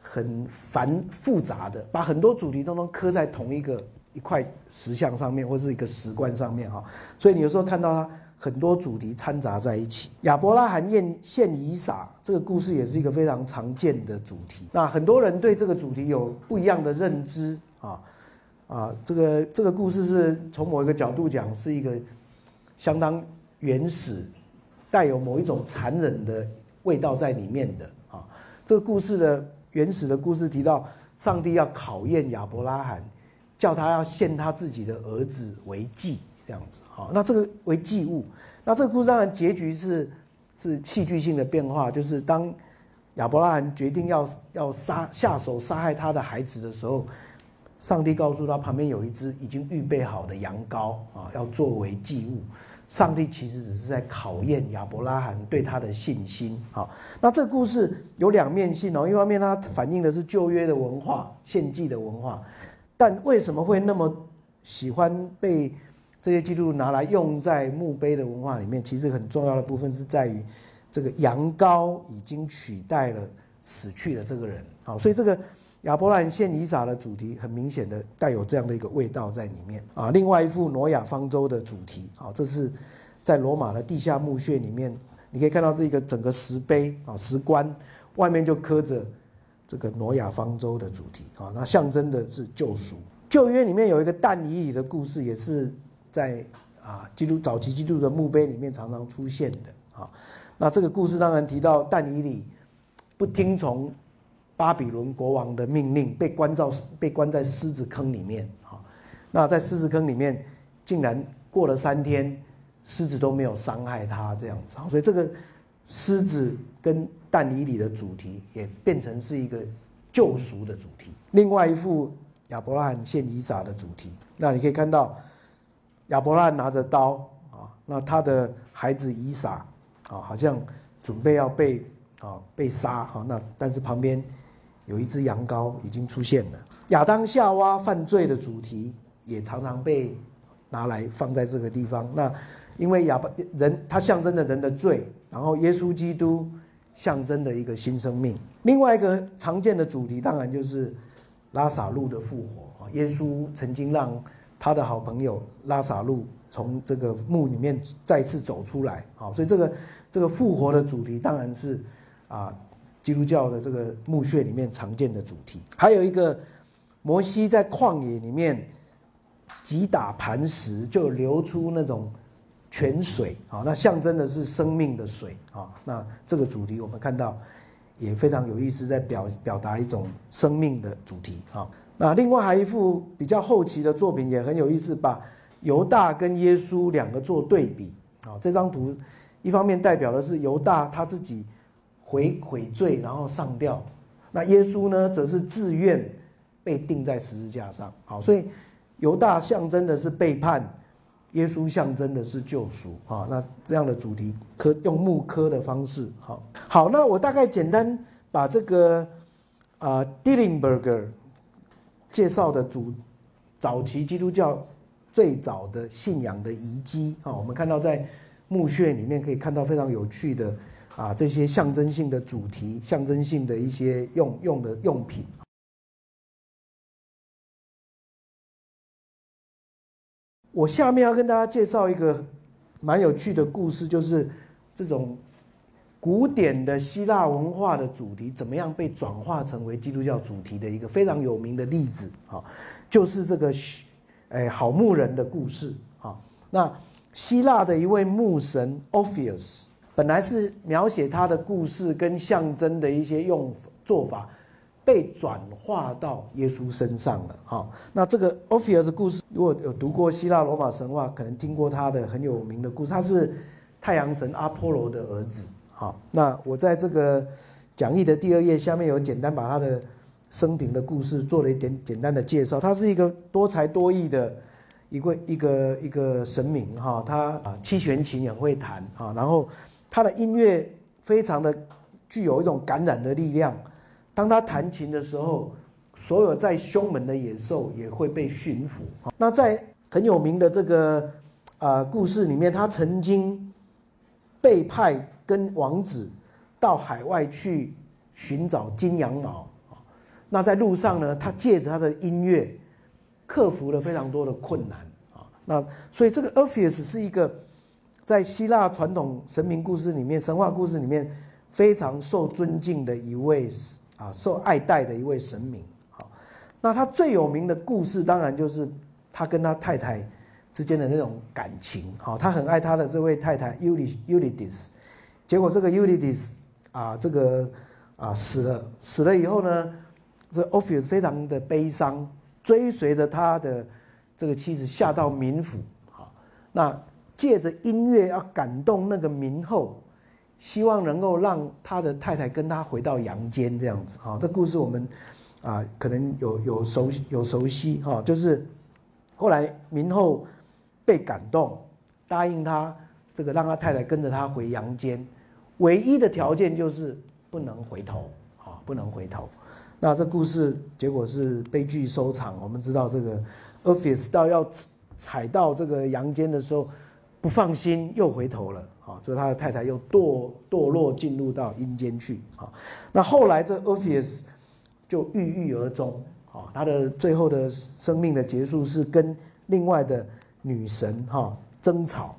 很繁复杂的，把很多主题都能刻在同一个一块石像上面，或是一个石棺上面哈。所以你有时候看到它。很多主题掺杂在一起。亚伯拉罕献献以撒这个故事也是一个非常常见的主题。那很多人对这个主题有不一样的认知啊啊，这个这个故事是从某一个角度讲是一个相当原始、带有某一种残忍的味道在里面的啊。这个故事的原始的故事提到，上帝要考验亚伯拉罕，叫他要献他自己的儿子为祭。这样子，好，那这个为祭物，那这个故事当然结局是是戏剧性的变化，就是当亚伯拉罕决定要要杀下手杀害他的孩子的时候，上帝告诉他旁边有一只已经预备好的羊羔啊，要作为祭物。上帝其实只是在考验亚伯拉罕对他的信心。好，那这个故事有两面性哦，一方面它反映的是旧约的文化，献祭的文化，但为什么会那么喜欢被？这些记录拿来用在墓碑的文化里面，其实很重要的部分是在于，这个羊羔已经取代了死去的这个人。好，所以这个亚伯兰献以撒的主题，很明显的带有这样的一个味道在里面啊。另外一幅挪亚方舟的主题，好，这是在罗马的地下墓穴里面，你可以看到这一个整个石碑啊，石棺外面就刻着这个挪亚方舟的主题啊，那象征的是救赎。旧约里面有一个但以里的故事，也是。在啊，基督早期基督的墓碑里面常常出现的啊，那这个故事当然提到但以理不听从巴比伦国王的命令，被关照被关在狮子坑里面啊。那在狮子坑里面，竟然过了三天，狮子都没有伤害他这样子，所以这个狮子跟但以理的主题也变成是一个救赎的主题。另外一幅亚伯拉罕献以撒的主题，那你可以看到。亚伯拉罕拿着刀啊，那他的孩子以撒啊，好像准备要被啊被杀哈。那但是旁边有一只羊羔已经出现了。亚当夏娃犯罪的主题也常常被拿来放在这个地方。那因为亚伯人他象征着人的罪，然后耶稣基督象征的一个新生命。另外一个常见的主题当然就是拉萨路的复活啊。耶稣曾经让他的好朋友拉萨路从这个墓里面再次走出来，好，所以这个这个复活的主题当然是啊基督教的这个墓穴里面常见的主题。还有一个摩西在旷野里面击打磐石，就流出那种泉水，啊，那象征的是生命的水，啊，那这个主题我们看到也非常有意思，在表表达一种生命的主题，啊。那另外还一幅比较后期的作品也很有意思，把犹大跟耶稣两个做对比啊。这张图一方面代表的是犹大他自己悔悔罪然后上吊，那耶稣呢则是自愿被钉在十字架上。好，所以犹大象征的是背叛，耶稣象征的是救赎啊。那这样的主题科用木刻的方式，好好。那我大概简单把这个啊 Dillenberger。介绍的主早期基督教最早的信仰的遗迹啊，我们看到在墓穴里面可以看到非常有趣的啊这些象征性的主题、象征性的一些用用的用品。我下面要跟大家介绍一个蛮有趣的故事，就是这种。古典的希腊文化的主题怎么样被转化成为基督教主题的一个非常有名的例子啊，就是这个，哎，好牧人的故事啊。那希腊的一位牧神 Ophius，本来是描写他的故事跟象征的一些用做法，被转化到耶稣身上了。哈，那这个 Ophius 的故事，如果有读过希腊罗马神话，可能听过他的很有名的故事。他是太阳神阿波罗的儿子。哈，那我在这个讲义的第二页下面有简单把他的生平的故事做了一点简单的介绍。他是一个多才多艺的一个一个一个神明哈，他啊七弦琴也会弹啊，然后他的音乐非常的具有一种感染的力量。当他弹琴的时候，所有在胸门的野兽也会被驯服。那在很有名的这个啊故事里面，他曾经被派跟王子到海外去寻找金羊毛。那在路上呢，他借着他的音乐克服了非常多的困难啊。那所以这个 Orpheus 是一个在希腊传统神明故事里面、神话故事里面非常受尊敬的一位。啊，受爱戴的一位神明。好，那他最有名的故事，当然就是他跟他太太之间的那种感情。好，他很爱他的这位太太 Ulysses，结果这个 Ulysses 啊，这个啊死了，死了以后呢，这 Orpheus 非常的悲伤，追随着他的这个妻子下到冥府。好，那借着音乐要感动那个冥后。希望能够让他的太太跟他回到阳间这样子哈，这故事我们啊可能有有熟有熟悉哈，就是后来明后被感动，答应他这个让他太太跟着他回阳间，唯一的条件就是不能回头啊，不能回头。那这故事结果是悲剧收场。我们知道这个 o f f i c e 到要踩到这个阳间的时候，不放心又回头了。啊，所以他的太太又堕堕落进入到阴间去。啊，那后来这 Orpheus 就郁郁而终。啊，他的最后的生命的结束是跟另外的女神哈争吵，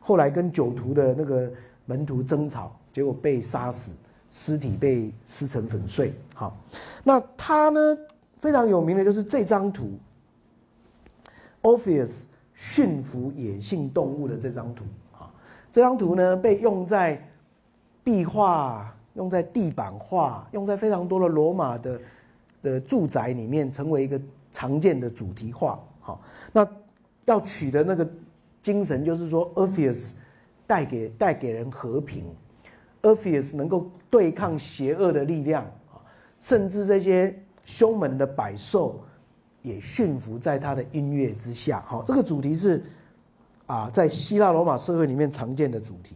后来跟酒徒的那个门徒争吵，结果被杀死，尸体被撕成粉碎。好，那他呢非常有名的就是这张图，Orpheus 驯服野性动物的这张图啊。这张图呢，被用在壁画、用在地板画、用在非常多的罗马的的住宅里面，成为一个常见的主题画。好，那要取的那个精神就是说，Orpheus 带给带给人和平，Orpheus 能够对抗邪恶的力量啊，甚至这些凶猛的百兽也驯服在他的音乐之下。好，这个主题是。啊，在希腊罗马社会里面常见的主题，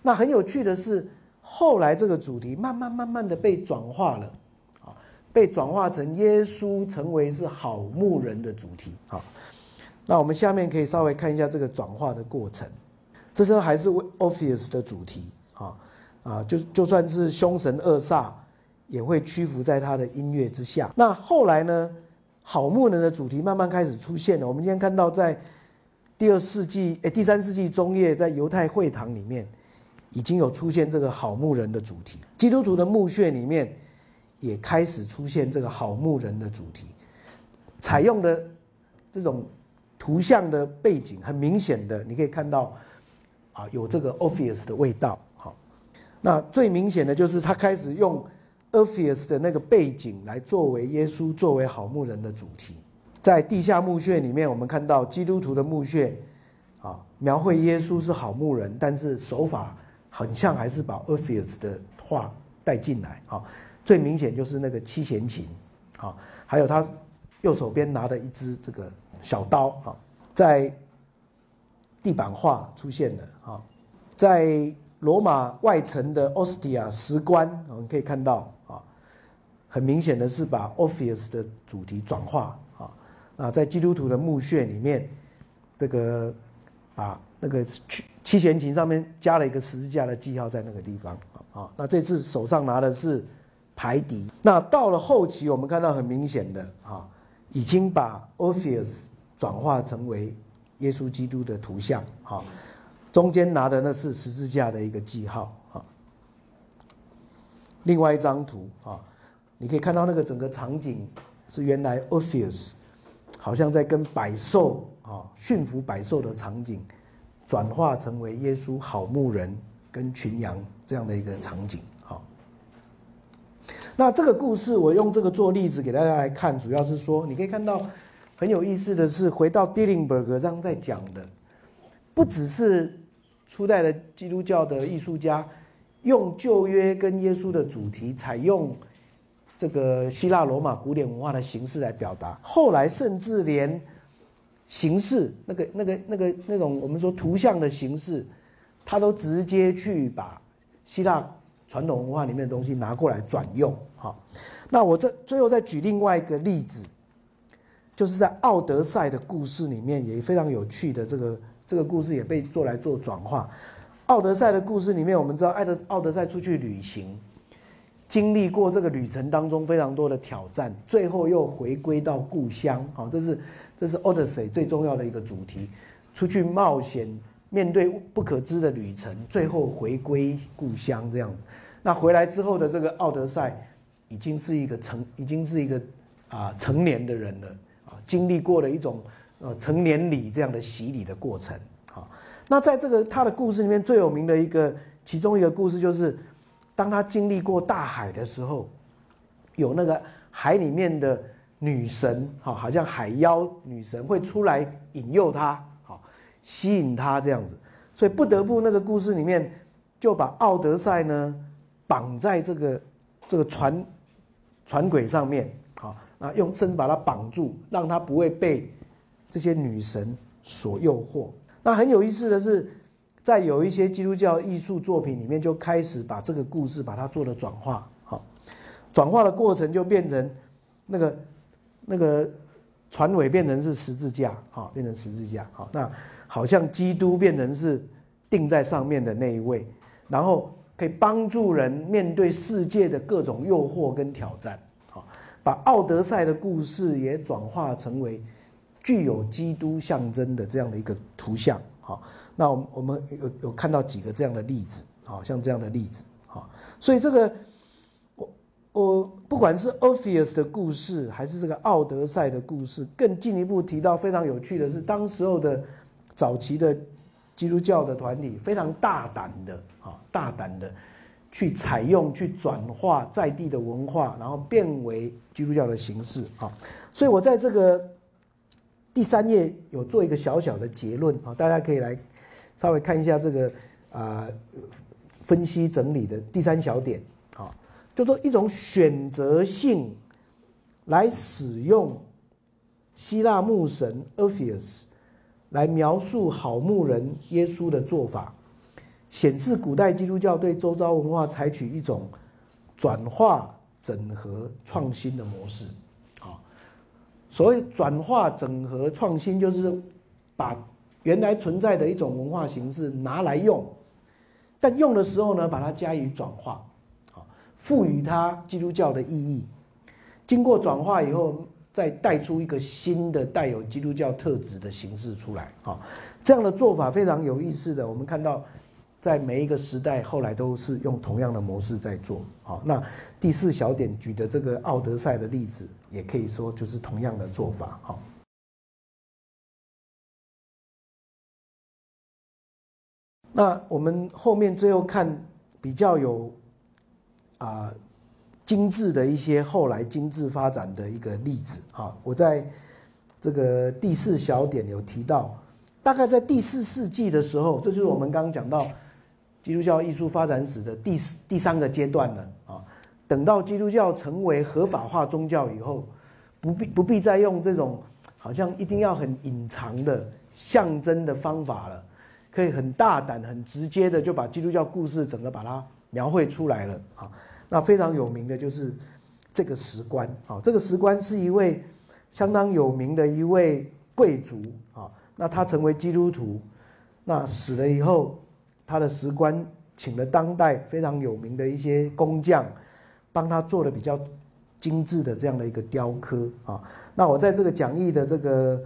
那很有趣的是，后来这个主题慢慢慢慢的被转化了，啊，被转化成耶稣成为是好牧人的主题。好，那我们下面可以稍微看一下这个转化的过程。这时候还是为 Orpheus 的主题，啊啊，就就算是凶神恶煞也会屈服在他的音乐之下。那后来呢，好牧人的主题慢慢开始出现了。我们今天看到在。第二世纪，诶，第三世纪中叶，在犹太会堂里面，已经有出现这个好牧人的主题。基督徒的墓穴里面，也开始出现这个好牧人的主题。采用的这种图像的背景，很明显的，你可以看到，啊，有这个 Orpheus 的味道。好，那最明显的就是他开始用 Orpheus 的那个背景来作为耶稣作为好牧人的主题。在地下墓穴里面，我们看到基督徒的墓穴，啊，描绘耶稣是好牧人，但是手法很像，还是把 Orpheus 的画带进来。啊，最明显就是那个七弦琴，啊，还有他右手边拿的一支这个小刀，啊，在地板画出现的，啊，在罗马外城的 Ostia 石棺，我们可以看到，很明显的是把 Orpheus 的主题转化。啊，那在基督徒的墓穴里面，这个把那个七七弦琴上面加了一个十字架的记号在那个地方啊。那这次手上拿的是排笛。那到了后期，我们看到很明显的啊，已经把 Orpheus 转化成为耶稣基督的图像啊。中间拿的那是十字架的一个记号啊。另外一张图啊，你可以看到那个整个场景是原来 Orpheus。好像在跟百兽啊驯服百兽的场景，转化成为耶稣好牧人跟群羊这样的一个场景。好，那这个故事我用这个做例子给大家来看，主要是说你可以看到很有意思的是，回到 Dillingberg 上在讲的，不只是初代的基督教的艺术家用旧约跟耶稣的主题，采用这个希腊罗马古典文化的形式来表达。后来甚至连形式那个那个那个那种我们说图像的形式，他都直接去把希腊传统文化里面的东西拿过来转用。好，那我这最后再举另外一个例子，就是在《奥德赛》的故事里面也非常有趣的这个这个故事也被做来做转化。奥德赛的故事里面，我们知道爱德奥德赛出去旅行，经历过这个旅程当中非常多的挑战，最后又回归到故乡。好，这是这是奥德赛最重要的一个主题，出去冒险，面对不可知的旅程，最后回归故乡这样子。那回来之后的这个奥德赛，已经是一个成，已经是一个啊成年的人了啊，经历过了一种呃成年礼这样的洗礼的过程。那在这个他的故事里面最有名的一个，其中一个故事就是，当他经历过大海的时候，有那个海里面的女神，哈，好像海妖女神会出来引诱他，好，吸引他这样子，所以不得不那个故事里面就把奥德赛呢绑在这个这个船船轨上面，好，啊，用绳把他绑住，让他不会被这些女神所诱惑。那很有意思的是，在有一些基督教艺术作品里面，就开始把这个故事把它做了转化。好，转化的过程就变成那个那个船尾变成是十字架，好，变成十字架。好，那好像基督变成是钉在上面的那一位，然后可以帮助人面对世界的各种诱惑跟挑战。好，把奥德赛的故事也转化成为。具有基督象征的这样的一个图像，好，那我我们有有看到几个这样的例子，好像这样的例子，好，所以这个我我不管是 Orpheus 的故事，还是这个奥德赛的故事，更进一步提到非常有趣的是，当时候的早期的基督教的团体非常大胆的啊，大胆的去采用、去转化在地的文化，然后变为基督教的形式啊，所以我在这个。第三页有做一个小小的结论啊，大家可以来稍微看一下这个啊分析整理的第三小点啊，就说一种选择性来使用希腊牧神 Orpheus 来描述好牧人耶稣的做法，显示古代基督教对周遭文化采取一种转化、整合、创新的模式。啊所谓转化、整合、创新，就是把原来存在的一种文化形式拿来用，但用的时候呢，把它加以转化，啊，赋予它基督教的意义。经过转化以后，再带出一个新的带有基督教特质的形式出来，啊，这样的做法非常有意思的。我们看到。在每一个时代，后来都是用同样的模式在做。好，那第四小点举的这个奥德赛的例子，也可以说就是同样的做法。好，那我们后面最后看比较有啊精致的一些后来精致发展的一个例子。好，我在这个第四小点有提到，大概在第四世纪的时候，这就是我们刚刚讲到。基督教艺术发展史的第第三个阶段了啊！等到基督教成为合法化宗教以后，不必不必再用这种好像一定要很隐藏的象征的方法了，可以很大胆、很直接的就把基督教故事整个把它描绘出来了啊！那非常有名的就是这个石棺啊，这个石棺是一位相当有名的一位贵族啊，那他成为基督徒，那死了以后。他的石棺请了当代非常有名的一些工匠，帮他做了比较精致的这样的一个雕刻啊。那我在这个讲义的这个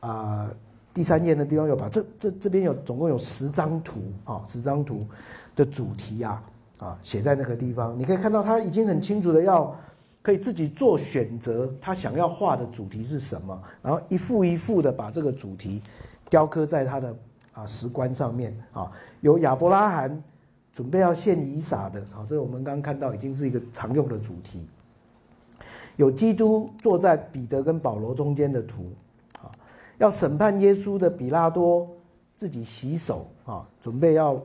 啊第三页的地方有把这这这边有总共有十张图啊，十张图的主题啊啊写在那个地方，你可以看到他已经很清楚的要可以自己做选择，他想要画的主题是什么，然后一幅一幅的把这个主题雕刻在他的。啊，石棺上面啊，有亚伯拉罕准备要献以撒的啊，这我们刚刚看到已经是一个常用的主题。有基督坐在彼得跟保罗中间的图，要审判耶稣的比拉多自己洗手啊，准备要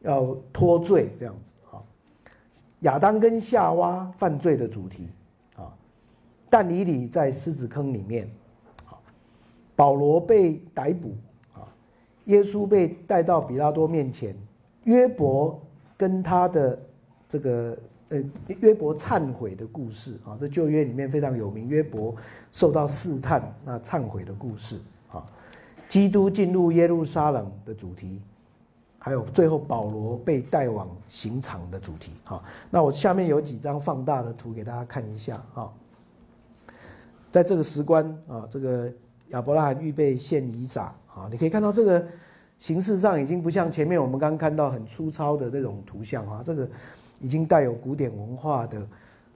要脱罪这样子啊。亚当跟夏娃犯罪的主题啊，但以理在狮子坑里面，啊，保罗被逮捕啊，耶稣被带到比拉多面前，约伯跟他的这个。呃，约伯忏悔的故事啊，这旧约里面非常有名。约伯受到试探，那忏悔的故事啊，基督进入耶路撒冷的主题，还有最后保罗被带往刑场的主题啊。那我下面有几张放大的图给大家看一下啊。在这个时关啊，这个亚伯拉罕预备献以撒啊，你可以看到这个形式上已经不像前面我们刚刚看到很粗糙的这种图像啊，这个。已经带有古典文化的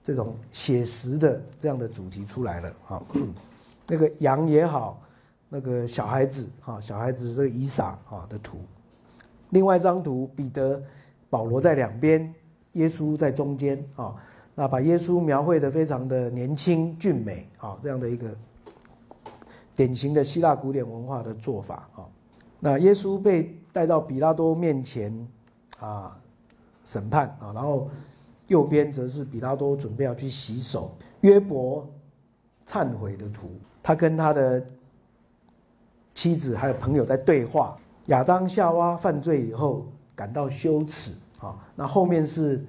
这种写实的这样的主题出来了啊，那个羊也好，那个小孩子哈，小孩子这个以撒哈的图，另外一张图，彼得、保罗在两边，耶稣在中间啊，那把耶稣描绘的非常的年轻俊美啊，这样的一个典型的希腊古典文化的做法啊，那耶稣被带到比拉多面前啊。审判啊，然后右边则是比拉多准备要去洗手，约伯忏悔的图，他跟他的妻子还有朋友在对话。亚当夏娃犯罪以后感到羞耻啊，那后面是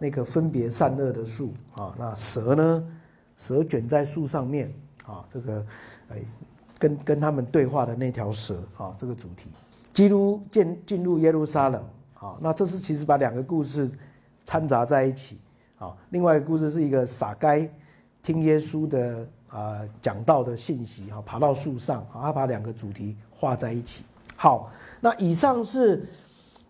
那个分别善恶的树啊，那蛇呢？蛇卷在树上面啊，这个哎跟跟他们对话的那条蛇啊，这个主题，基督进进入耶路撒冷。好，那这是其实把两个故事掺杂在一起。好，另外一个故事是一个傻该听耶稣的啊讲道的信息，哈，爬到树上，啊，他把两个主题画在一起。好，那以上是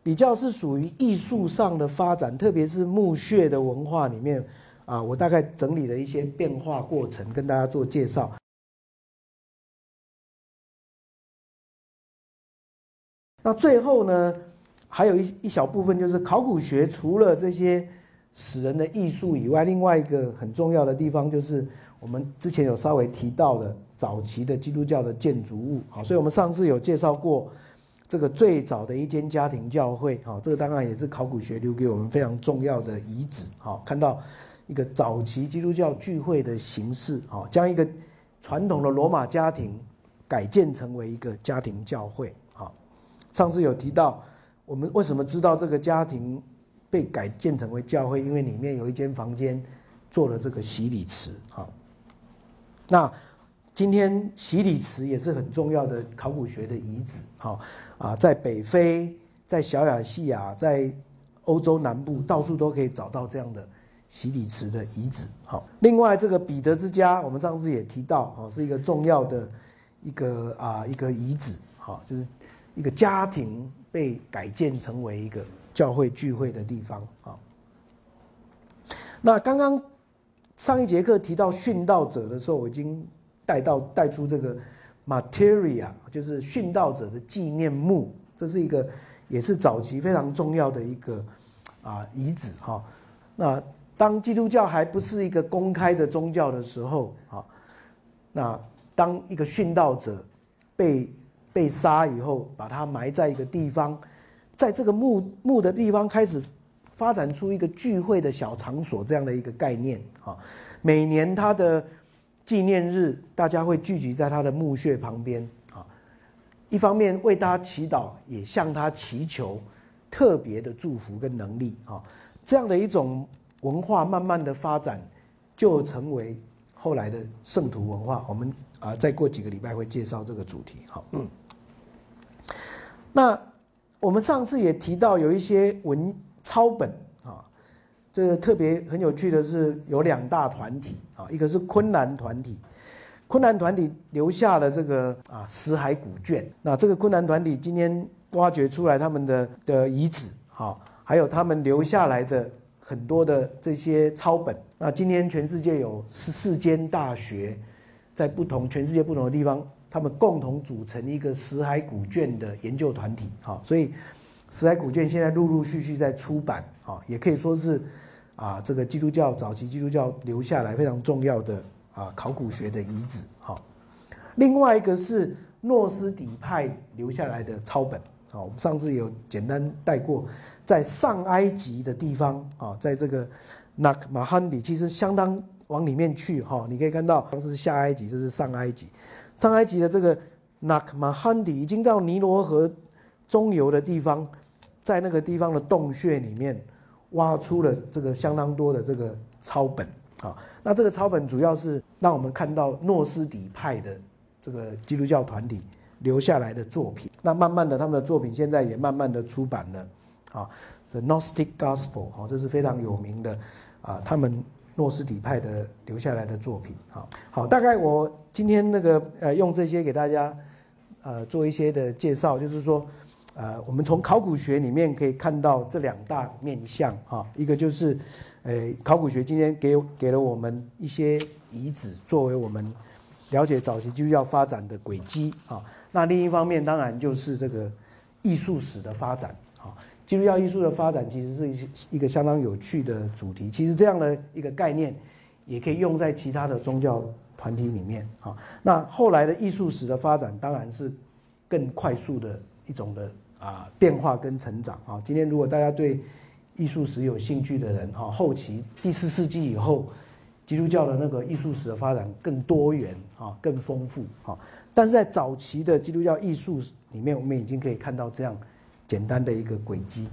比较是属于艺术上的发展，特别是墓穴的文化里面啊，我大概整理了一些变化过程，跟大家做介绍。那最后呢？还有一一小部分就是考古学，除了这些死人的艺术以外，另外一个很重要的地方就是我们之前有稍微提到的早期的基督教的建筑物。好，所以我们上次有介绍过这个最早的一间家庭教会。好，这个当然也是考古学留给我们非常重要的遗址。好，看到一个早期基督教聚会的形式。好，将一个传统的罗马家庭改建成为一个家庭教会。好，上次有提到。我们为什么知道这个家庭被改建成为教会？因为里面有一间房间做了这个洗礼池。好，那今天洗礼池也是很重要的考古学的遗址。好啊，在北非、在小亚细亚、在欧洲南部，到处都可以找到这样的洗礼池的遗址。好，另外这个彼得之家，我们上次也提到，哦，是一个重要的一个啊一个遗址。好，就是一个家庭。被改建成为一个教会聚会的地方啊。那刚刚上一节课提到殉道者的时候，我已经带到带出这个 materia，就是殉道者的纪念墓，这是一个也是早期非常重要的一个啊遗址哈。那当基督教还不是一个公开的宗教的时候啊，那当一个殉道者被被杀以后，把它埋在一个地方，在这个墓墓的地方开始发展出一个聚会的小场所这样的一个概念啊。每年他的纪念日，大家会聚集在他的墓穴旁边啊。一方面为他祈祷，也向他祈求特别的祝福跟能力啊。这样的一种文化慢慢的发展，就成为后来的圣徒文化。我们啊，再过几个礼拜会介绍这个主题。好，嗯。那我们上次也提到有一些文抄本啊，这个特别很有趣的是有两大团体啊，一个是昆兰团体，昆兰团体留下了这个啊死海古卷。那这个昆兰团体今天挖掘出来他们的的遗址，好，还有他们留下来的很多的这些抄本。那今天全世界有十四间大学，在不同全世界不同的地方。他们共同组成一个死海古卷的研究团体，哈，所以死海古卷现在陆陆续续在出版，啊，也可以说是啊，这个基督教早期基督教留下来非常重要的啊考古学的遗址，哈。另外一个是诺斯底派留下来的抄本，啊，我们上次有简单带过，在上埃及的地方啊，在这个纳马罕底，其实相当往里面去哈，你可以看到，这是下埃及，这是上埃及，上埃及的这个纳克马罕底已经到尼罗河中游的地方，在那个地方的洞穴里面挖出了这个相当多的这个抄本啊，那这个抄本主要是让我们看到诺斯底派的这个基督教团体。留下来的作品，那慢慢的，他们的作品现在也慢慢的出版了，啊，这 Gnostic Gospel，哈，这是非常有名的，啊，他们诺斯底派的留下来的作品，好，好，大概我今天那个呃用这些给大家，呃做一些的介绍，就是说，呃，我们从考古学里面可以看到这两大面向，哈，一个就是，呃，考古学今天给给了我们一些遗址，作为我们了解早期基督教发展的轨迹，啊。那另一方面，当然就是这个艺术史的发展啊，基督教艺术的发展其实是一一个相当有趣的主题。其实这样的一个概念，也可以用在其他的宗教团体里面啊。那后来的艺术史的发展，当然是更快速的一种的啊变化跟成长啊。今天如果大家对艺术史有兴趣的人哈，后期第四世纪以后。基督教的那个艺术史的发展更多元啊，更丰富啊，但是在早期的基督教艺术里面，我们已经可以看到这样简单的一个轨迹。